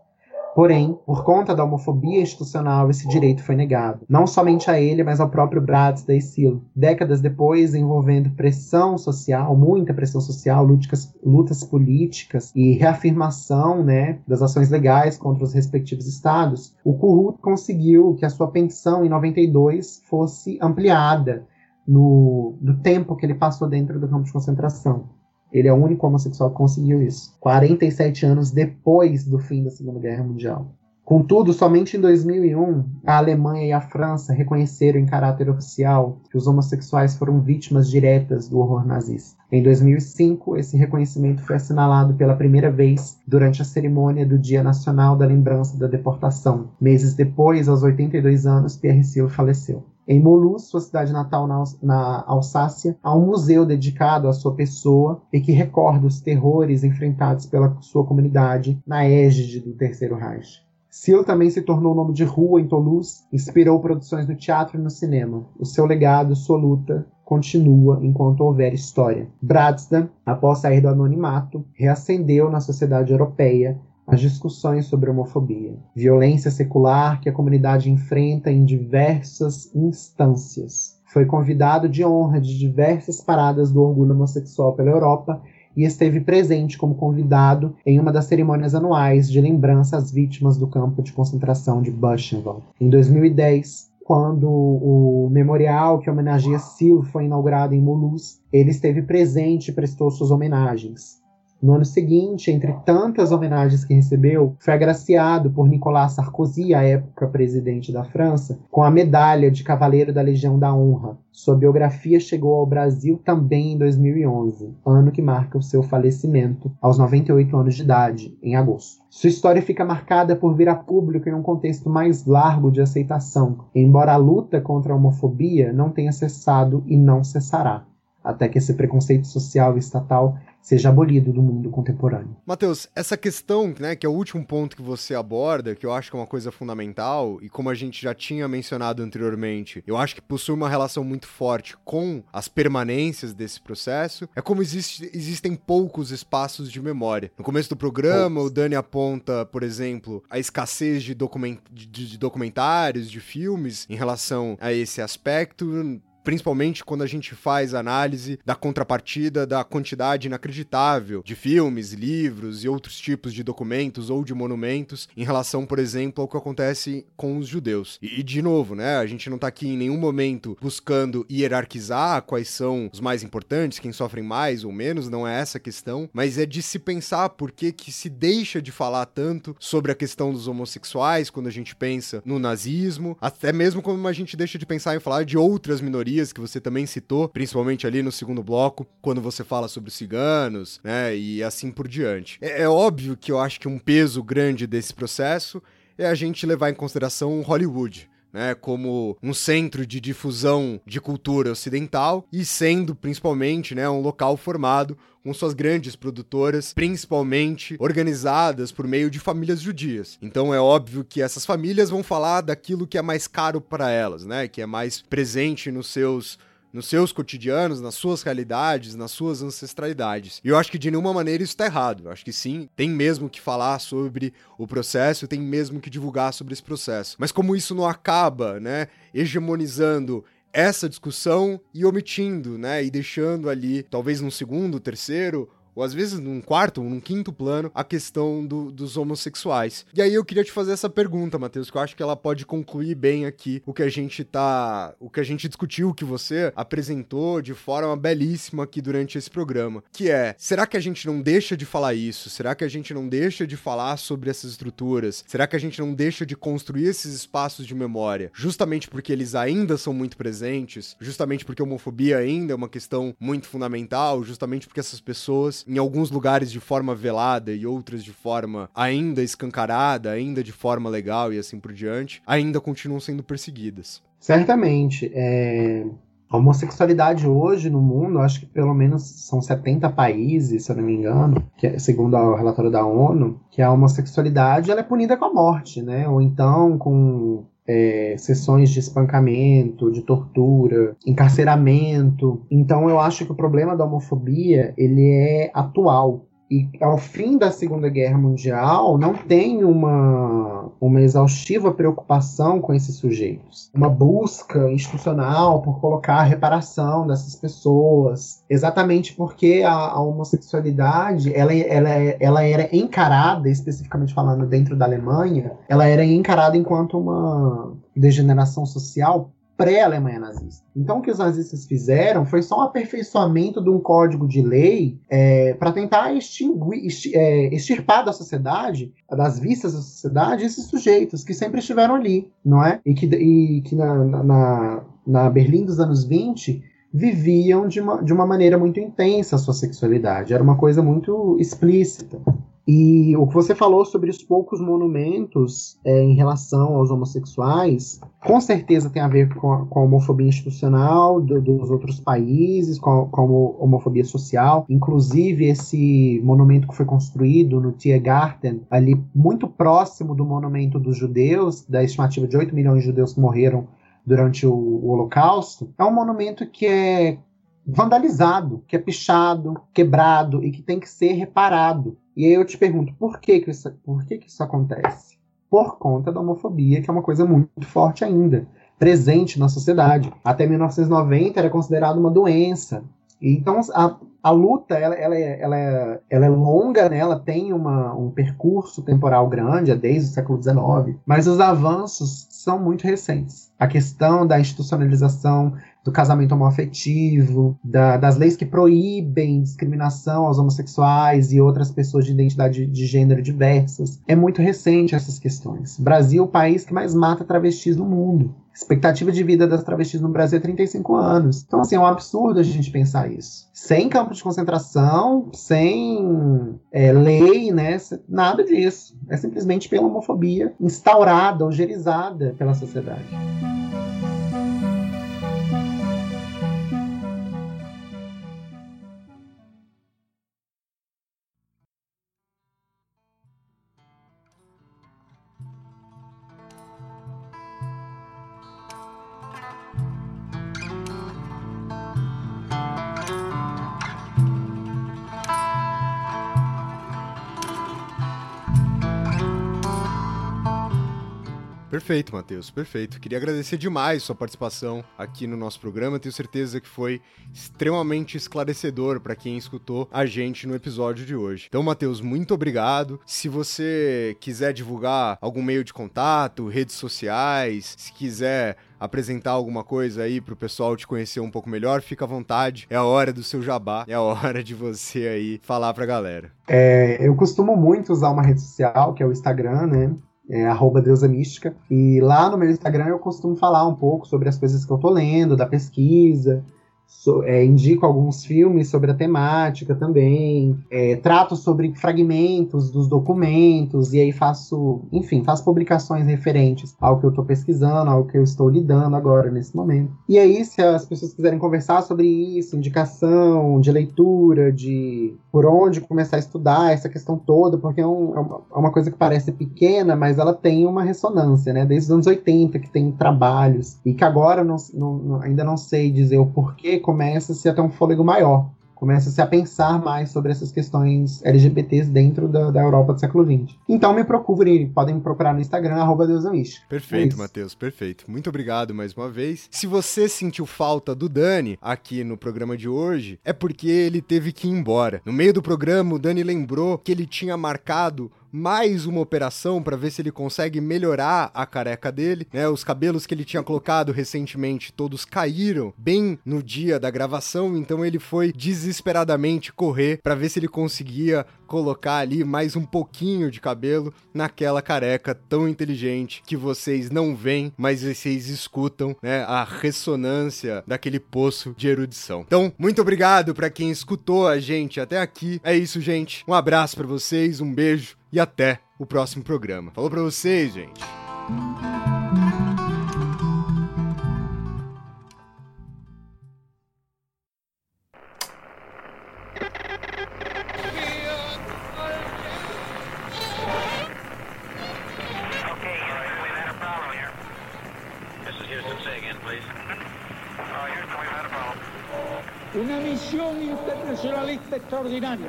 Porém, por conta da homofobia institucional, esse direito foi negado. Não somente a ele, mas ao próprio Bratz da Silo. Décadas depois, envolvendo pressão social, muita pressão social, lutas, lutas políticas e reafirmação né, das ações legais contra os respectivos estados, o Kurut conseguiu que a sua pensão em 92 fosse ampliada no, no tempo que ele passou dentro do campo de concentração. Ele é o único homossexual que conseguiu isso. 47 anos depois do fim da Segunda Guerra Mundial. Contudo, somente em 2001, a Alemanha e a França reconheceram em caráter oficial que os homossexuais foram vítimas diretas do horror nazista. Em 2005, esse reconhecimento foi assinalado pela primeira vez durante a cerimônia do Dia Nacional da Lembrança da Deportação. Meses depois, aos 82 anos, Pierre Silo faleceu. Em Moulus, sua cidade natal na, na Alsácia, há um museu dedicado à sua pessoa e que recorda os terrores enfrentados pela sua comunidade na égide do Terceiro Reich. Seal também se tornou nome de rua em Toulouse, inspirou produções no teatro e no cinema. O seu legado, sua luta, continua enquanto houver história. Bradston, após sair do anonimato, reacendeu na sociedade europeia as discussões sobre homofobia, violência secular que a comunidade enfrenta em diversas instâncias. Foi convidado de honra de diversas paradas do orgulho homossexual pela Europa e esteve presente como convidado em uma das cerimônias anuais de lembrança às vítimas do campo de concentração de Buchenwald. Em 2010, quando o memorial que homenageia Sil foi inaugurado em Mulhouse, ele esteve presente e prestou suas homenagens. No ano seguinte, entre tantas homenagens que recebeu, foi agraciado por Nicolas Sarkozy, à época presidente da França, com a medalha de Cavaleiro da Legião da Honra. Sua biografia chegou ao Brasil também em 2011, ano que marca o seu falecimento, aos 98 anos de idade, em agosto. Sua história fica marcada por vir a público em um contexto mais largo de aceitação, embora a luta contra a homofobia não tenha cessado e não cessará até que esse preconceito social e estatal seja abolido do mundo contemporâneo. Matheus, essa questão, né, que é o último ponto que você aborda, que eu acho que é uma coisa fundamental, e como a gente já tinha mencionado anteriormente, eu acho que possui uma relação muito forte com as permanências desse processo, é como existe, existem poucos espaços de memória. No começo do programa, o Dani aponta, por exemplo, a escassez de, document, de, de documentários, de filmes em relação a esse aspecto principalmente quando a gente faz análise da contrapartida da quantidade inacreditável de filmes, livros e outros tipos de documentos ou de monumentos em relação, por exemplo, ao que acontece com os judeus. E, de novo, né, a gente não tá aqui em nenhum momento buscando hierarquizar quais são os mais importantes, quem sofrem mais ou menos, não é essa a questão, mas é de se pensar por que que se deixa de falar tanto sobre a questão dos homossexuais quando a gente pensa no nazismo, até mesmo quando a gente deixa de pensar em falar de outras minorias que você também citou, principalmente ali no segundo bloco, quando você fala sobre os ciganos, né, e assim por diante. É, é óbvio que eu acho que um peso grande desse processo é a gente levar em consideração Hollywood né, como um centro de difusão de cultura ocidental e sendo principalmente, né, um local formado com suas grandes produtoras, principalmente organizadas por meio de famílias judias. Então é óbvio que essas famílias vão falar daquilo que é mais caro para elas, né, que é mais presente nos seus nos seus cotidianos, nas suas realidades, nas suas ancestralidades. E eu acho que de nenhuma maneira isso está errado. Eu acho que sim, tem mesmo que falar sobre o processo, tem mesmo que divulgar sobre esse processo. Mas como isso não acaba, né, hegemonizando essa discussão e omitindo, né, e deixando ali, talvez num segundo, terceiro ou às vezes num quarto, num quinto plano, a questão do, dos homossexuais. E aí eu queria te fazer essa pergunta, Matheus, que eu acho que ela pode concluir bem aqui o que a gente tá. o que a gente discutiu, o que você apresentou de forma belíssima aqui durante esse programa. Que é: será que a gente não deixa de falar isso? Será que a gente não deixa de falar sobre essas estruturas? Será que a gente não deixa de construir esses espaços de memória? Justamente porque eles ainda são muito presentes, justamente porque a homofobia ainda é uma questão muito fundamental, justamente porque essas pessoas em alguns lugares de forma velada e outras de forma ainda escancarada, ainda de forma legal e assim por diante, ainda continuam sendo perseguidas. Certamente. É... A homossexualidade hoje no mundo, acho que pelo menos são 70 países, se eu não me engano, que é, segundo o relatório da ONU, que a homossexualidade ela é punida com a morte, né? Ou então com é, sessões de espancamento, de tortura, encarceramento. Então eu acho que o problema da homofobia ele é atual e ao fim da Segunda Guerra Mundial não tem uma, uma exaustiva preocupação com esses sujeitos. Uma busca institucional por colocar a reparação dessas pessoas, exatamente porque a, a homossexualidade ela, ela, ela era encarada, especificamente falando dentro da Alemanha, ela era encarada enquanto uma degeneração social pré-Alemanha nazista. Então, o que os nazistas fizeram foi só um aperfeiçoamento de um código de lei é, para tentar extinguir, é, extirpar da sociedade, das vistas da sociedade, esses sujeitos que sempre estiveram ali, não é? E que, e que na, na, na Berlim dos anos 20 viviam de uma, de uma maneira muito intensa a sua sexualidade. Era uma coisa muito explícita. E o que você falou sobre os poucos monumentos é, em relação aos homossexuais, com certeza tem a ver com a, com a homofobia institucional do, dos outros países, com a, com a, homofobia social. Inclusive, esse monumento que foi construído no Tiergarten, ali muito próximo do monumento dos judeus, da estimativa de 8 milhões de judeus que morreram durante o, o Holocausto, é um monumento que é vandalizado, que é pichado, quebrado e que tem que ser reparado. E aí eu te pergunto, por que, que, isso, por que, que isso acontece? Por conta da homofobia, que é uma coisa muito forte ainda, presente na sociedade. Até 1990 era considerado uma doença. Então a, a luta ela, ela, é, ela, é, ela é longa, né? ela tem uma, um percurso temporal grande, é desde o século XIX, mas os avanços são muito recentes. A questão da institucionalização do casamento homoafetivo, da, das leis que proíbem discriminação aos homossexuais e outras pessoas de identidade de gênero diversas. É muito recente essas questões. Brasil é o país que mais mata travestis no mundo. Expectativa de vida das travestis no Brasil é 35 anos. Então, assim, é um absurdo a gente pensar isso. Sem campo de concentração, sem é, lei, né? Nada disso. É simplesmente pela homofobia instaurada, algerizada pela sociedade. Perfeito, Matheus, perfeito. Queria agradecer demais sua participação aqui no nosso programa. Tenho certeza que foi extremamente esclarecedor para quem escutou a gente no episódio de hoje. Então, Matheus, muito obrigado. Se você quiser divulgar algum meio de contato, redes sociais, se quiser apresentar alguma coisa aí pro pessoal te conhecer um pouco melhor, fica à vontade. É a hora do seu jabá, é a hora de você aí falar pra galera. É, eu costumo muito usar uma rede social, que é o Instagram, né? É, arroba deusa mística. E lá no meu Instagram eu costumo falar um pouco sobre as coisas que eu tô lendo, da pesquisa, So, é, indico alguns filmes sobre a temática também, é, trato sobre fragmentos dos documentos, e aí faço, enfim, faço publicações referentes ao que eu estou pesquisando, ao que eu estou lidando agora nesse momento. E aí, se as pessoas quiserem conversar sobre isso, indicação de leitura, de por onde começar a estudar essa questão toda, porque é, um, é uma coisa que parece pequena, mas ela tem uma ressonância, né? Desde os anos 80 que tem trabalhos, e que agora não, não, ainda não sei dizer o porquê começa-se a ter um fôlego maior. Começa-se a pensar mais sobre essas questões LGBTs dentro da, da Europa do século XX. Então me procurem, podem me procurar no Instagram, arroba Perfeito, é Matheus, perfeito. Muito obrigado mais uma vez. Se você sentiu falta do Dani aqui no programa de hoje, é porque ele teve que ir embora. No meio do programa, o Dani lembrou que ele tinha marcado mais uma operação para ver se ele consegue melhorar a careca dele, né? Os cabelos que ele tinha colocado recentemente todos caíram bem no dia da gravação, então ele foi desesperadamente correr para ver se ele conseguia colocar ali mais um pouquinho de cabelo naquela careca tão inteligente que vocês não veem, mas vocês escutam, né? A ressonância daquele poço de erudição. Então, muito obrigado para quem escutou a gente até aqui. É isso, gente. Um abraço para vocês, um beijo e até o próximo programa. Falou para vocês, gente. Una misión internacionalista extraordinaria.